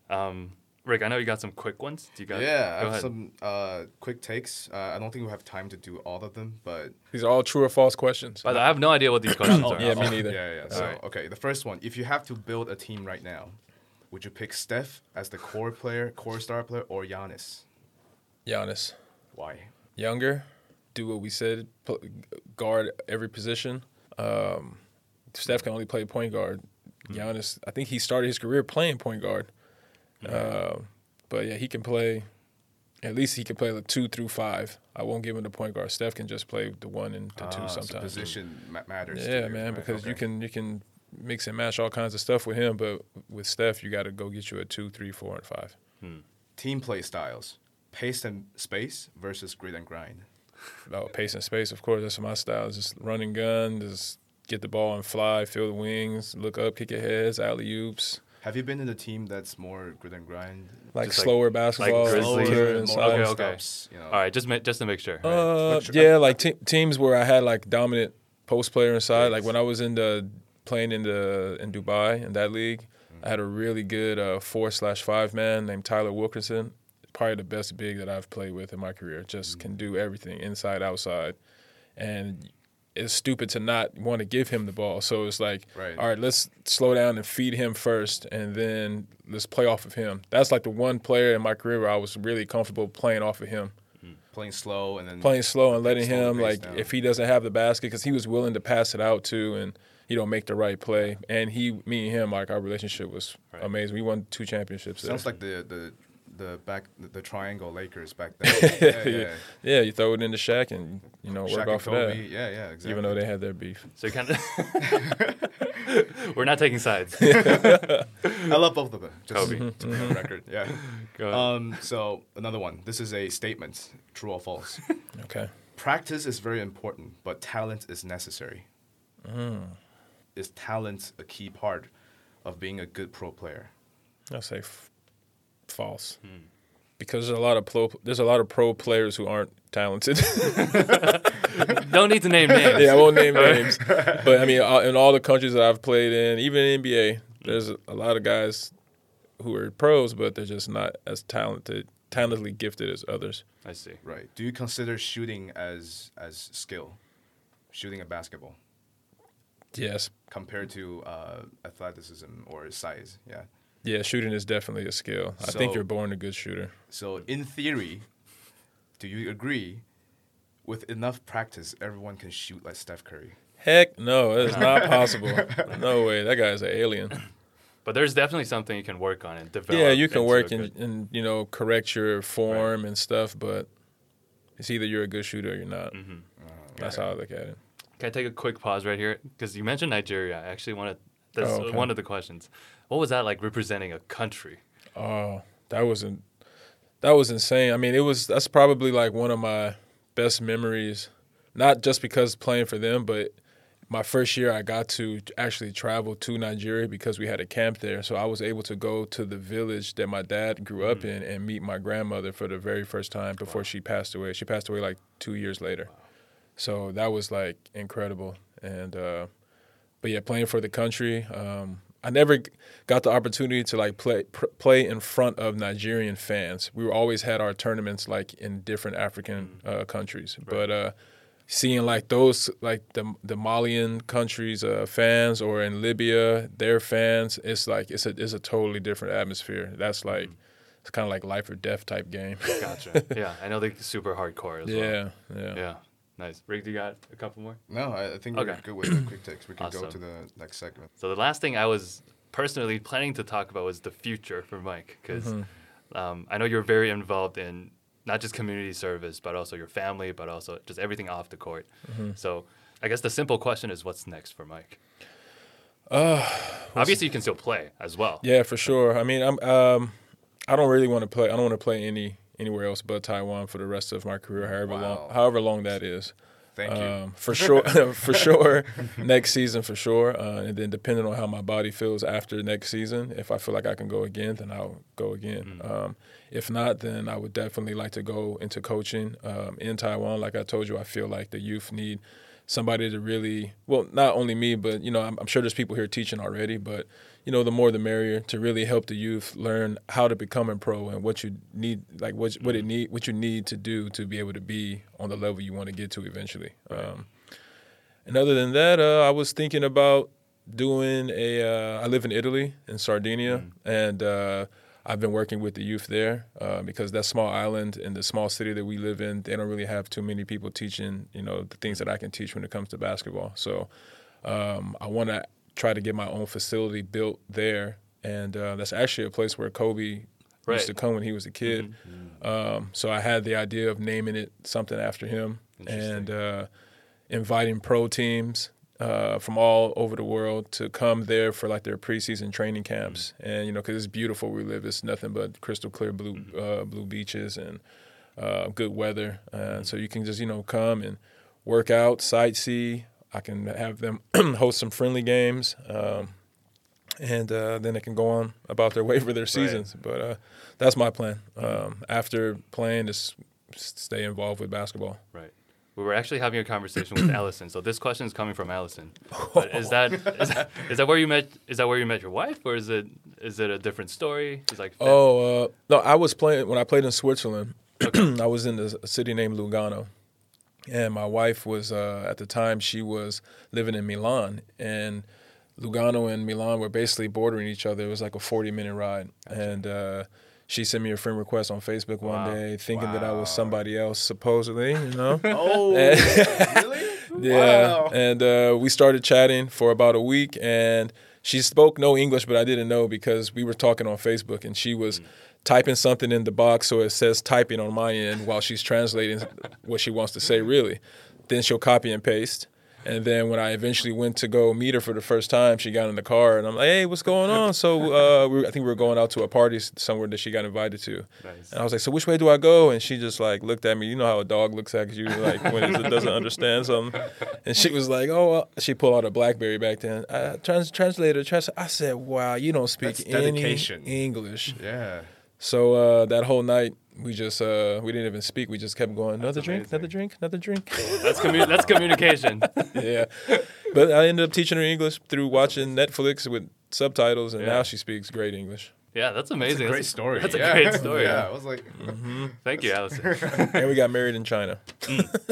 Um, Rick, I know you got some quick ones. Do you got? yeah, I have ahead. some uh, quick takes. Uh, I don't think we have time to do all of them, but These are all true or false questions. By the way, I have no idea what these <clears throat> questions are. yeah, me neither. Yeah, yeah. So, Alright. okay, the first one. If you have to build a team right now, would you pick Steph as the core player, core star player, or Giannis? Giannis, Why? younger, do what we said, pu- guard every position. Um, Steph can only play point guard. Giannis, I think he started his career playing point guard. Uh, but yeah, he can play. At least he can play the two through five. I won't give him the point guard. Steph can just play the one and the Ah, two so sometimes. position matters. Yeah, man, because you can you can mix and match all kinds of stuff with him, but with Steph, you got to go get you a two, three, four, and five. team play styles, pace and space versus grit and grind. Oh, pace and space, of course. That's my style. Just run and gun, just get the ball and fly, feel the wings, look up, kick your heads, alley oops. Have you been in a team that's more grit and grind? Like Just like- slower basketball, like Grizzlies. killer more inside. Okay, okay, okay. steps, you know. All right, just ma- just to make sure. Uh, Like, yeah, like te- teams where I had like dominant post player inside. Like when I was in the playing in the in Dubai in that league, I had a really good uh, four slash five man named Tyler Wilkinson. Probably the best big that I've played with in my career. Just can do everything inside, outside, and it's stupid to not want to give him the ball. So it's like, Right. all right, let's slow down and feed him first, and then let's play off of him. That's like the one player in my career where I was really comfortable playing off of him mm-hmm. playing slow and then playing slow and letting Slow him like down. if he doesn't have the basket because he was willing to pass it out too and he don't make the right play and he me and him like our relationship was Right. amazing we won two championships sounds there. like the the the back the, the triangle Lakers back <laughs> then. yeah, yeah. yeah you throw it into Shaq and you know Shaq work and off of that Kobe, Yeah, yeah, exactly. even though they had their beef So kind of <laughs> we're not taking sides. <laughs> I love both of them. Just Kobe. to be on record. Yeah. Go ahead. Um. So another one. This is a statement. True or false? okay Practice is very important, but talent is necessary. Is talent a key part of being a good pro player? I'll say f- false Hmm. because there's a lot of pro there's a lot of pro players who aren't talented <laughs> Don't need to name names. <laughs> yeah I won't name names but I mean in all the countries that I've played in even in NBA there's a lot of guys who are pros but they're just not as talented talentedly gifted as others I see. Right. Do you consider shooting as as skill? Shooting a basketball yes compared to uh, athleticism or size? Yeah. Yeah, shooting is definitely a skill. I think you're born a good shooter. So, in theory, do you agree? With enough practice, everyone can shoot like Steph Curry. Heck no, it's not <laughs> possible. No way. That guy's an alien. But there's definitely something you can work on and develop. Yeah, you can work and, and you know correct your form and stuff, but it's either you're a good shooter or you're not. Mm-hmm. That's how I look at it. Can I take a quick pause right here? Because you mentioned Nigeria. I actually wanted. That's Oh, okay. one of the questions. What was that like representing a country? Oh, that was in, that was insane. I mean, it was that's probably like one of my best memories, not just because playing for them, but my first year I got to actually travel to Nigeria because we had a camp there. So I was able to go to the village that my dad grew up in and meet my grandmother for the very first time before she passed away. She passed away like 2 years later. So that was like incredible and uh but yeah, playing for the country. Um, I never got the opportunity to like play pr- play in front of Nigerian fans. We always had our tournaments like in different African uh, countries, but uh, seeing like those like the the Malian countries uh, fans or in Libya their fans, it's like it's a it's a totally different atmosphere. That's like it's kind of like life or death type game. Gotcha. <laughs> yeah, I know they're super hardcore as well. yeah, yeah, Yeah. Nice. Rick, do you got a couple more? No, I, I think we're Okay. good with the quick takes. We can go to the next segment. So the last thing I was personally planning to talk about was the future for Mike, because Mm-hmm. um, I know you're very involved in not just community service, but also your family, but also just everything off the court. Mm-hmm. So I guess the simple question is, what's next for Mike? Uh, Obviously, you can still play as well. Yeah, for sure. I mean, I'm um, I don't really want to play. I don't want to play any anywhere else but Taiwan for the rest of my career, however Wow. long, however long that is. Thank you. Um, for sure, <laughs> for sure, next season for sure, uh, and then depending on how my body feels after next season, if I feel like I can go again, then I'll go again. Um, if not, then I would definitely like to go into coaching um, in Taiwan. Like I told you, I feel like the youth need somebody to really, well, not only me, but you know, I'm, I'm sure there's people here teaching already, but you know, the more the merrier to really help the youth learn how to become a pro and what you need, like what what it need, what you need to do to be able to be on the level you want to get to eventually. Um, and other than that, uh, I was thinking about doing a. Uh, I live in Italy in Sardinia, and uh, I've been working with the youth there uh, because that small island and the small city that we live in, they don't really have too many people teaching. You know the things that I can teach when it comes to basketball. So um, I want to try to get my own facility built there, and uh, that's actually a place where Kobe Right. used to come when he was a kid. Um, so I had the idea of naming it something after him, and uh, inviting pro teams uh, from all over the world to come there for like their preseason training camps. And you know, because it's beautiful where we live, it's nothing but crystal clear blue uh, blue beaches and uh, good weather, and so you can just you know come and work out, sightsee. I can have them <clears throat> host some friendly games. Um, and uh, then they can go on about their <laughs> way for their seasons. But uh, that's my plan. Um, after playing, just stay involved with basketball. Right. We were actually having a conversation with <clears throat> Allison. So this question is coming from Allison. <laughs> But is that is that, is that where you met is that where you met your wife or is it is it a different story? It's like Oh uh, no, I was playing when I played in Switzerland. <clears throat> I was in a city named Lugano, and my wife was uh, at the time she was living in Milan, and Lugano and Milan were basically bordering each other. It was like a forty minute ride, and. Uh, she sent me a friend request on Facebook one day, thinking that I was somebody else, supposedly, you know. <laughs> Oh, <laughs> really? Yeah, Wow. and uh, we started chatting for about a week, and she spoke no English, but I didn't know because we were talking on Facebook, and she was typing something in the box, so it says typing on my end while she's translating what she wants to say. Really, then she'll copy and paste. And then when I eventually went to go meet her for the first time, she got in the car, and I'm like, "Hey, what's going on?" So <laughs> uh, we were, I think we were going out to a party somewhere that she got invited to. Nice. And I was like, "So which way do I go?" And she just like looked at me. You know how a dog looks at you like when it doesn't understand something. And she was like, "Oh," uh, she pulled out a BlackBerry back then. Uh, trans- translator, trans- I said, "Wow, you don't speak That's any dedication. English." Yeah. So uh, that whole night, we just uh, we didn't even speak. We just kept going. Another That's drink, amazing. another drink, another drink. <laughs> that's commu- that's communication. <laughs> yeah. But I ended up teaching her English through watching Netflix with subtitles, and Yeah. now she speaks great English. Yeah, that's It's amazing. a great That's story. That's yeah. a great <laughs> story. yeah, I was like, Thank you, Allison. And we got married in China.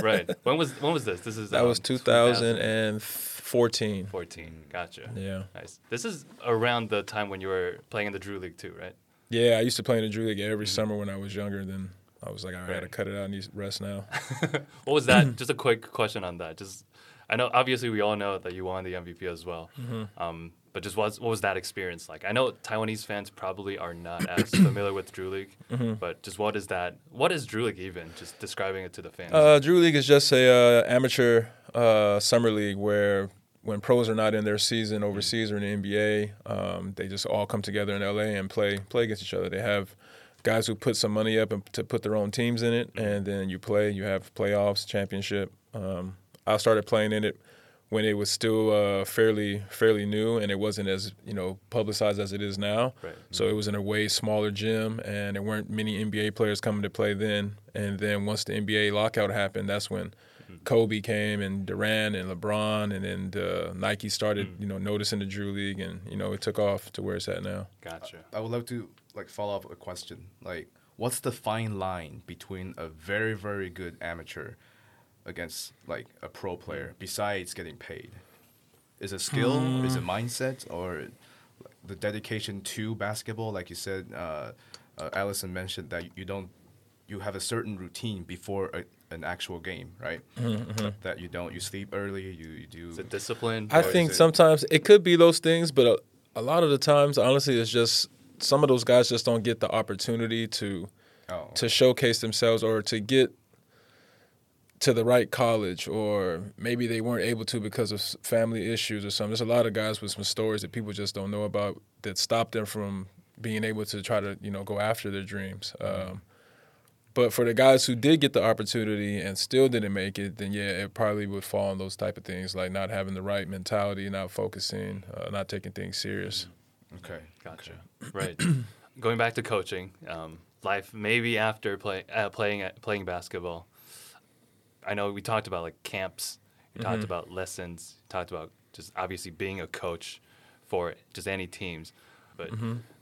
right. When was when was this? This is That um, was 2000. 14. 14. Gotcha. Yeah. Nice. This is around the time when you were playing in the Drew League too, right? Yeah, I used to play in the Drew League every summer when I was younger. Then I was like, all right I got to cut it out and need rest now. <laughs> What was that? <clears throat> Just a quick question on that. Just, I know obviously we all know that you won the MVP as well. Um, but just what, what was that experience like? I know Taiwanese fans probably are not as <clears throat> familiar with Drew League, but just what is that? What is Drew League even? Just describing it to the fans. Uh, Drew League is just a uh, amateur uh, summer league where when pros are not in their season overseas or in the NBA, um, they just all come together in LA and play play against each other. They have guys who put some money up and to put their own teams in it, and then you play. You have playoffs, championship. Um, I started playing in it when it was still uh, fairly fairly new and it wasn't as you know publicized as it is now. Right. So it was in a way smaller gym, and there weren't many NBA players coming to play then. And then once the NBA lockout happened, that's when Kobe came and Durant and LeBron, and then uh, Nike started you know noticing the Drew League, and you know it took off to where it's at now. gotcha. I would love to like follow up a question. Like, what's the fine line between a very very good amateur against like a pro player besides getting paid? Is it skill? Is it mindset? Or the dedication to basketball? Like you said, uh, uh, Allison mentioned that you don't you have a certain routine before a, an actual game, right? That you don't you sleep early. You, you do. Is it discipline? I think it- sometimes it could be those things, but a, a lot of the times, honestly, it's just some of those guys just don't get the opportunity to oh, to showcase themselves or to get to the right college or maybe they weren't able to because of family issues or something. There's a lot of guys with some stories that people just don't know about that stopped them from being able to try to, you know, go after their dreams. Um, but for the guys who did get the opportunity and still didn't make it, then yeah, it probably would fall on those type of things like not having the right mentality, not focusing, uh, not taking things serious. okay. Gotcha. <clears throat> Right. Going back to coaching, um, life maybe after play, uh, playing playing basketball. I know we talked about like camps. We talked about lessons. Talked about just obviously being a coach for just any teams, but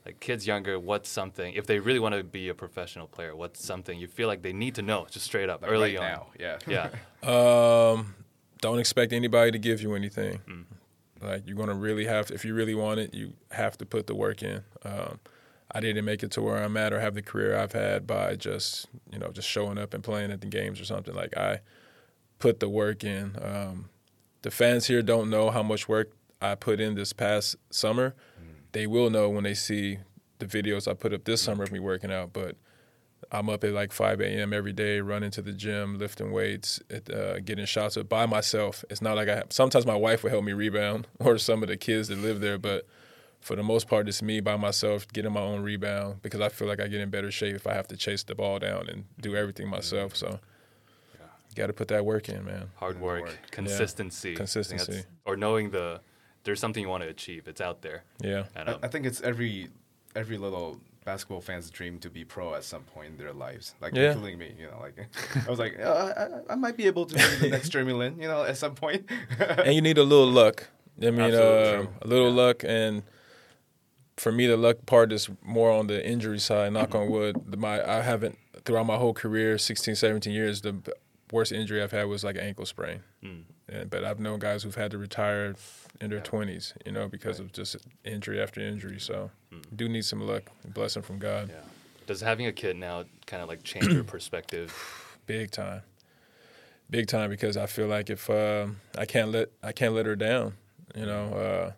like kids younger, what's something if they really want to be a professional player? What's something you feel like they need to know just straight up Like early right on? now, yeah. <laughs> Yeah. Um, don't expect anybody to give you anything. Like you're gonna really have to, if you really want it, you have to put the work in. Um, I didn't make it to where I'm at or have the career I've had by just you know just showing up and playing at the games or something. Like I put the work in. Um, the fans here don't know how much work I put in this past summer. They will know when they see the videos I put up this summer of me working out. But I'm up at like 5 a.m. every day, running to the gym, lifting weights, it, uh, getting shots up by myself. It's not like I have, sometimes my wife will help me rebound <laughs> or some of the kids that live there, but for the most part, it's me by myself getting my own rebound because I feel like I get in better shape if I have to chase the ball down and do everything myself. So, got to put that work in, man. Hard work, work. consistency, I think Consistency. or knowing the there's something you want to achieve. It's out there. Yeah. And, I, um, I think it's every every little basketball fan's dream to be pro at some point in their lives. Like Yeah. including me, you know. Like <laughs> I was like, uh, I, I might be able to be the next Jeremy Lin, you know, at some point. <laughs> and you need a little luck. I mean, uh, a little Yeah. luck, and for me, the luck part is more on the injury side. Knock on wood. The- My I haven't throughout my whole career, 16, 17 years, the worst injury I've had was like an ankle sprain. mm, And, but I've known guys who've had to retire in their twenties, you know, because of just injury after injury. So, do need some luck, blessing from God, yeah. Does having a kid now kind of like change your <clears throat> perspective? big time, big time. Because I feel like if um I can't let I can't let her down, you know. Uh,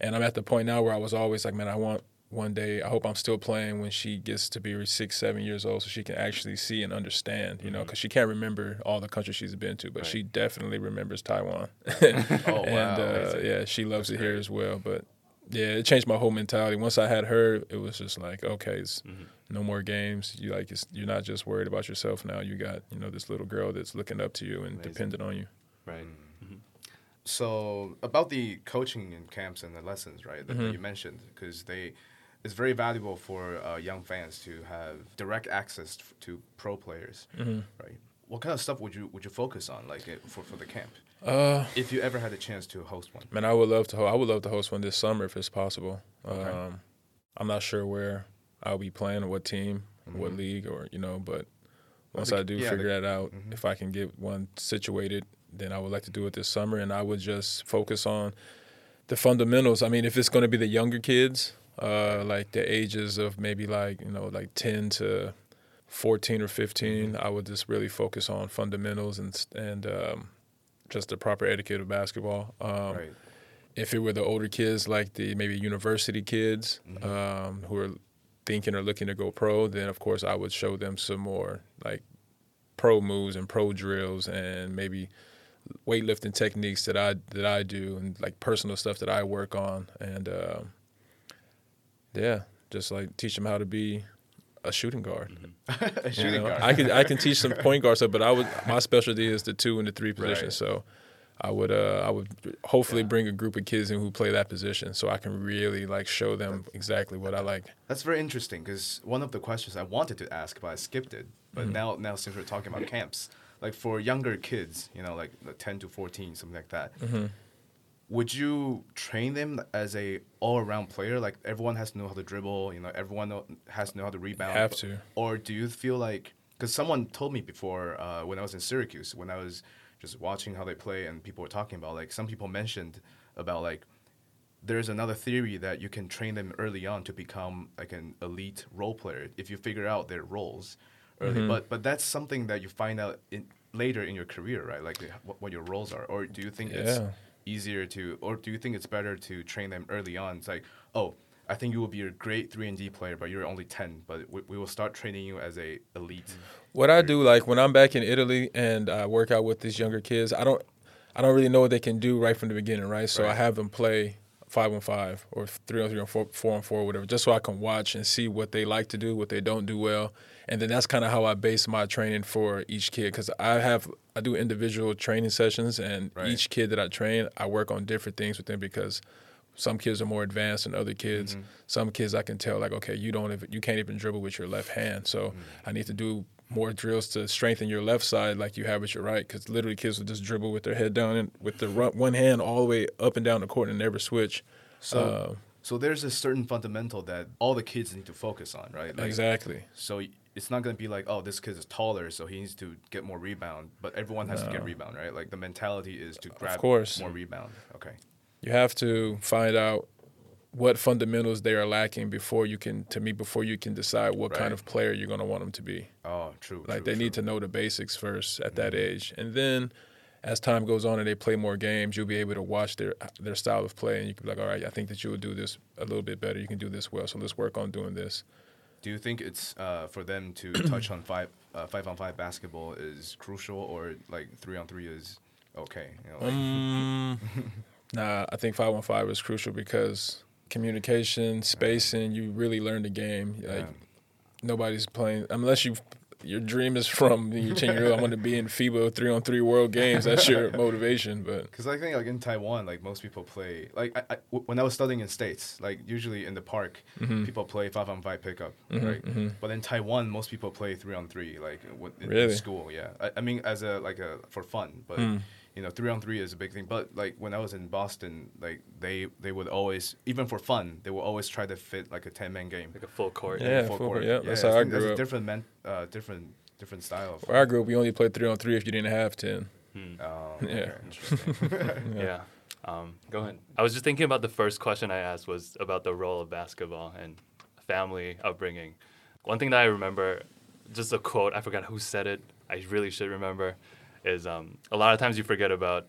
and I'm at the point now where I was always like, man, I want one day. I hope I'm still playing when she gets to be six, seven years old, so she can actually see and understand, you know, because she can't remember all the countries she's been to, but Right. she definitely remembers Taiwan. <laughs> oh <laughs> and wow. uh, yeah, she loves That's it here as well. But yeah, it changed my whole mentality. Once I had her, it was just like, okay, it's Mhm. no more games. You like, it's, you're not just worried about yourself now. You got you know this little girl that's looking up to you and Amazing. dependent on you. Right. So about the coaching and camps and the lessons, right? That, that Mhm. you mentioned, because they, it's very valuable for uh, young fans to have direct access to pro players, Mm-hmm. right? What kind of stuff would you would you focus on, like for for the camp, Uh, if you ever had a chance to host one? man, I would love to. Ho- I would love to host one this summer if it's possible. Okay. Um, I'm not sure where I'll be playing, or what team, what Mhm. league, or you know, but once I do yeah, figure the- that out, mhm. if I can get one situated then I would like to do it this summer, and I would just focus on the fundamentals. I mean, if it's going to be the younger kids, uh, like the ages of maybe like you know like ten to fourteen or 15 I would just really focus on fundamentals and and um, just the proper etiquette of basketball. Um, right. If it were the older kids, like the maybe university kids Mm-hmm. um, who are thinking or looking to go pro, then of course I would show them some more like pro moves and pro drills and maybe weightlifting techniques that I that I do and like personal stuff that I work on and um yeah, just like teach them how to be a shooting guard. <laughs> a You shooting know, guard. I could I can teach some <laughs> point guard stuff, but I would my specialty is the two and the three position. Right. So I would uh I would hopefully bring a group of kids in who play that position, so I can really like show them exactly what I like. That's very interesting because one of the questions I wanted to ask, but I skipped it. But Mm-hmm. now, now since we're talking about <laughs> camps, like for younger kids, you know, like 10 to 14, something like that, Mm-hmm. Would you train them as a all-around player? Like everyone has to know how to dribble, you know, everyone has to know how to rebound. have to. Or do you feel like, because someone told me before uh, when I was in Syracuse, when I was just watching how they play and people were talking about, like some people mentioned about like there's another theory that you can train them early on to become like an elite role player if you figure out their roles early. Mm-hmm. But but that's something that you find out in later in your career, right? Like what, what your roles are. Or do you think it's Yeah. Easier to, or do you think it's better to train them early on? It's like, oh, I think you will be a great three and D player, but you're only ten. But we, we will start training you as a elite. Mm-hmm. What I do, like when I'm back in Italy and I work out with these younger kids, I don't, I don't really know what they can do right from the beginning, right? So I have them play five on five or three on three or four, four on four, whatever, just so I can watch and see what they like to do, what they don't do well, and then that's kind of how I base my training for each kid because I have I do individual training sessions and Right. each kid that I train, I work on different things with them because some kids are more advanced than other kids. Some kids I can tell like, okay, you don't even you can't even dribble with your left hand, so I need to do more drills to strengthen your left side like you have with your right. Because literally, kids will just dribble with their head down and with their one hand all the way up and down the court and never switch. So Uh, so there's a certain fundamental that all the kids need to focus on, right? Like, exactly. So it's not going to be like, oh, this kid is taller, so he needs to get more rebound. But everyone has to get rebound, right? Like the mentality is to grab course. more rebound. Okay. You have to find out what fundamentals they are lacking before you can, to me, before you can decide what kind of player you're going to want them to be. Oh, true. Like true, they need to know the basics first at that mm-hmm. age, and then as time goes on and they play more games, you'll be able to watch their their style of play, and you can be like, all right, I think that you would do this a little bit better. You can do this well, so let's work on doing this. Do you think it's uh, for them to <coughs> touch on five uh, five on five basketball is crucial, or like three on three is okay? You know, like, Um, <laughs> nah, I think five on five is crucial because communication, spacing, you really learn the game. Like Yeah. nobody's playing unless you. Your dream is from when you're 10 years old. I want to be in FIBA three on three World Games. That's your <laughs> motivation. But Because I think like in Taiwan, like most people play like I, I, w- when I was studying in states, like usually in the park, Mm-hmm. people play five on five pickup, right? But in Taiwan, most people play three on three, like w- in, in Really? school. Yeah, I, I mean as a like a for fun, but Hmm. You know three on three is a big thing. But like when I was in Boston, like they they would always even for fun they would always try to fit like a ten man game. like a full court. Yeah. full full court. court, yeah, that's I how I think grew that's a up. different men, uh, different different style. Of, where I grew up, we only played three on three if you didn't have 10. Oh, <laughs> Yeah. okay. Interesting. <laughs> yeah. Um, go ahead. I was just thinking about the first question I asked was about the role of basketball and family upbringing. One thing that I remember, just a quote, I forgot who said it. I really should remember, is um, a lot of times you forget about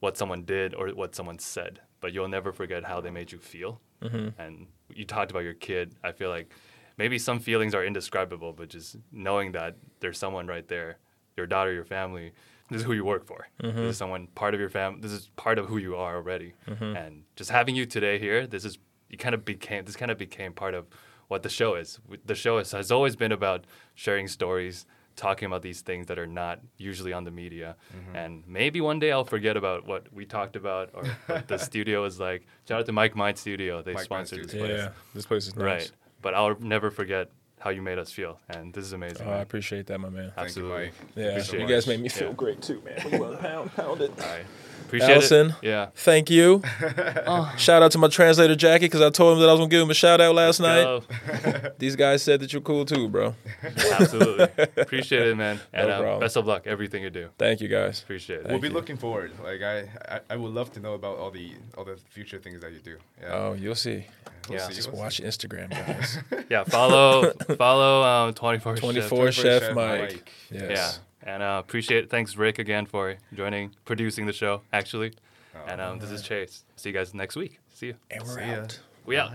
what someone did or what someone said, but you'll never forget how they made you feel. Mm-hmm. And you talked about your kid. I feel like maybe some feelings are indescribable, but just knowing that there's someone right there, your daughter, your family, this is who you work for. This mm-hmm. is someone part of your family. This is part of who you are already. Mm-hmm. And just having you today here, this is you kind of became this kind of became part of what the show is. The show is, has always been about sharing stories, talking about these things that are not usually on the media. Mm-hmm. And maybe one day I'll forget about what we talked about or what the <laughs> studio is like. Shout out to Mike Mind Studio. They Mike Mind sponsored this place. Yeah, this place is nice. Right. But I'll never forget how you made us feel, and this is amazing. Oh, I appreciate that, my man. Thank you, Absolutely. Mike. Yeah, Appreciate you guys made me feel Yeah. great too, man. <laughs> We want to pound, pound it. All right. Appreciate Allison. it. Yeah. Thank you. <laughs> Shout out to my translator Jackie because I told him that I was gonna give him a shout out last night. <laughs> These guys said that you're cool too, bro. Absolutely. <laughs> Appreciate it, man. And No problem. best of luck, everything you do. Thank you guys. Appreciate it. We'll be you. looking forward. Like I, I, I would love to know about all the all the future things that you do. Yeah. Oh, you'll see. We'll yeah. see, Just we'll watch Instagram, guys. Yeah, follow follow um, 24 Chef. 24. Chef, Chef Mike. Mike. Yes. Yeah, and uh, appreciate it. Thanks, Rick, again for joining, producing the show, actually. Oh, and um, this is Chase. See you guys next week. See you. And we're See ya. out. We out.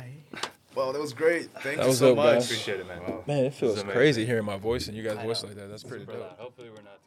Well, that was great. Thank That you so dope, much. guys. Appreciate it, man. Wow. Man, it feels crazy hearing my voice and you guys' voice like that. That's pretty Super dope. Hopefully we're not.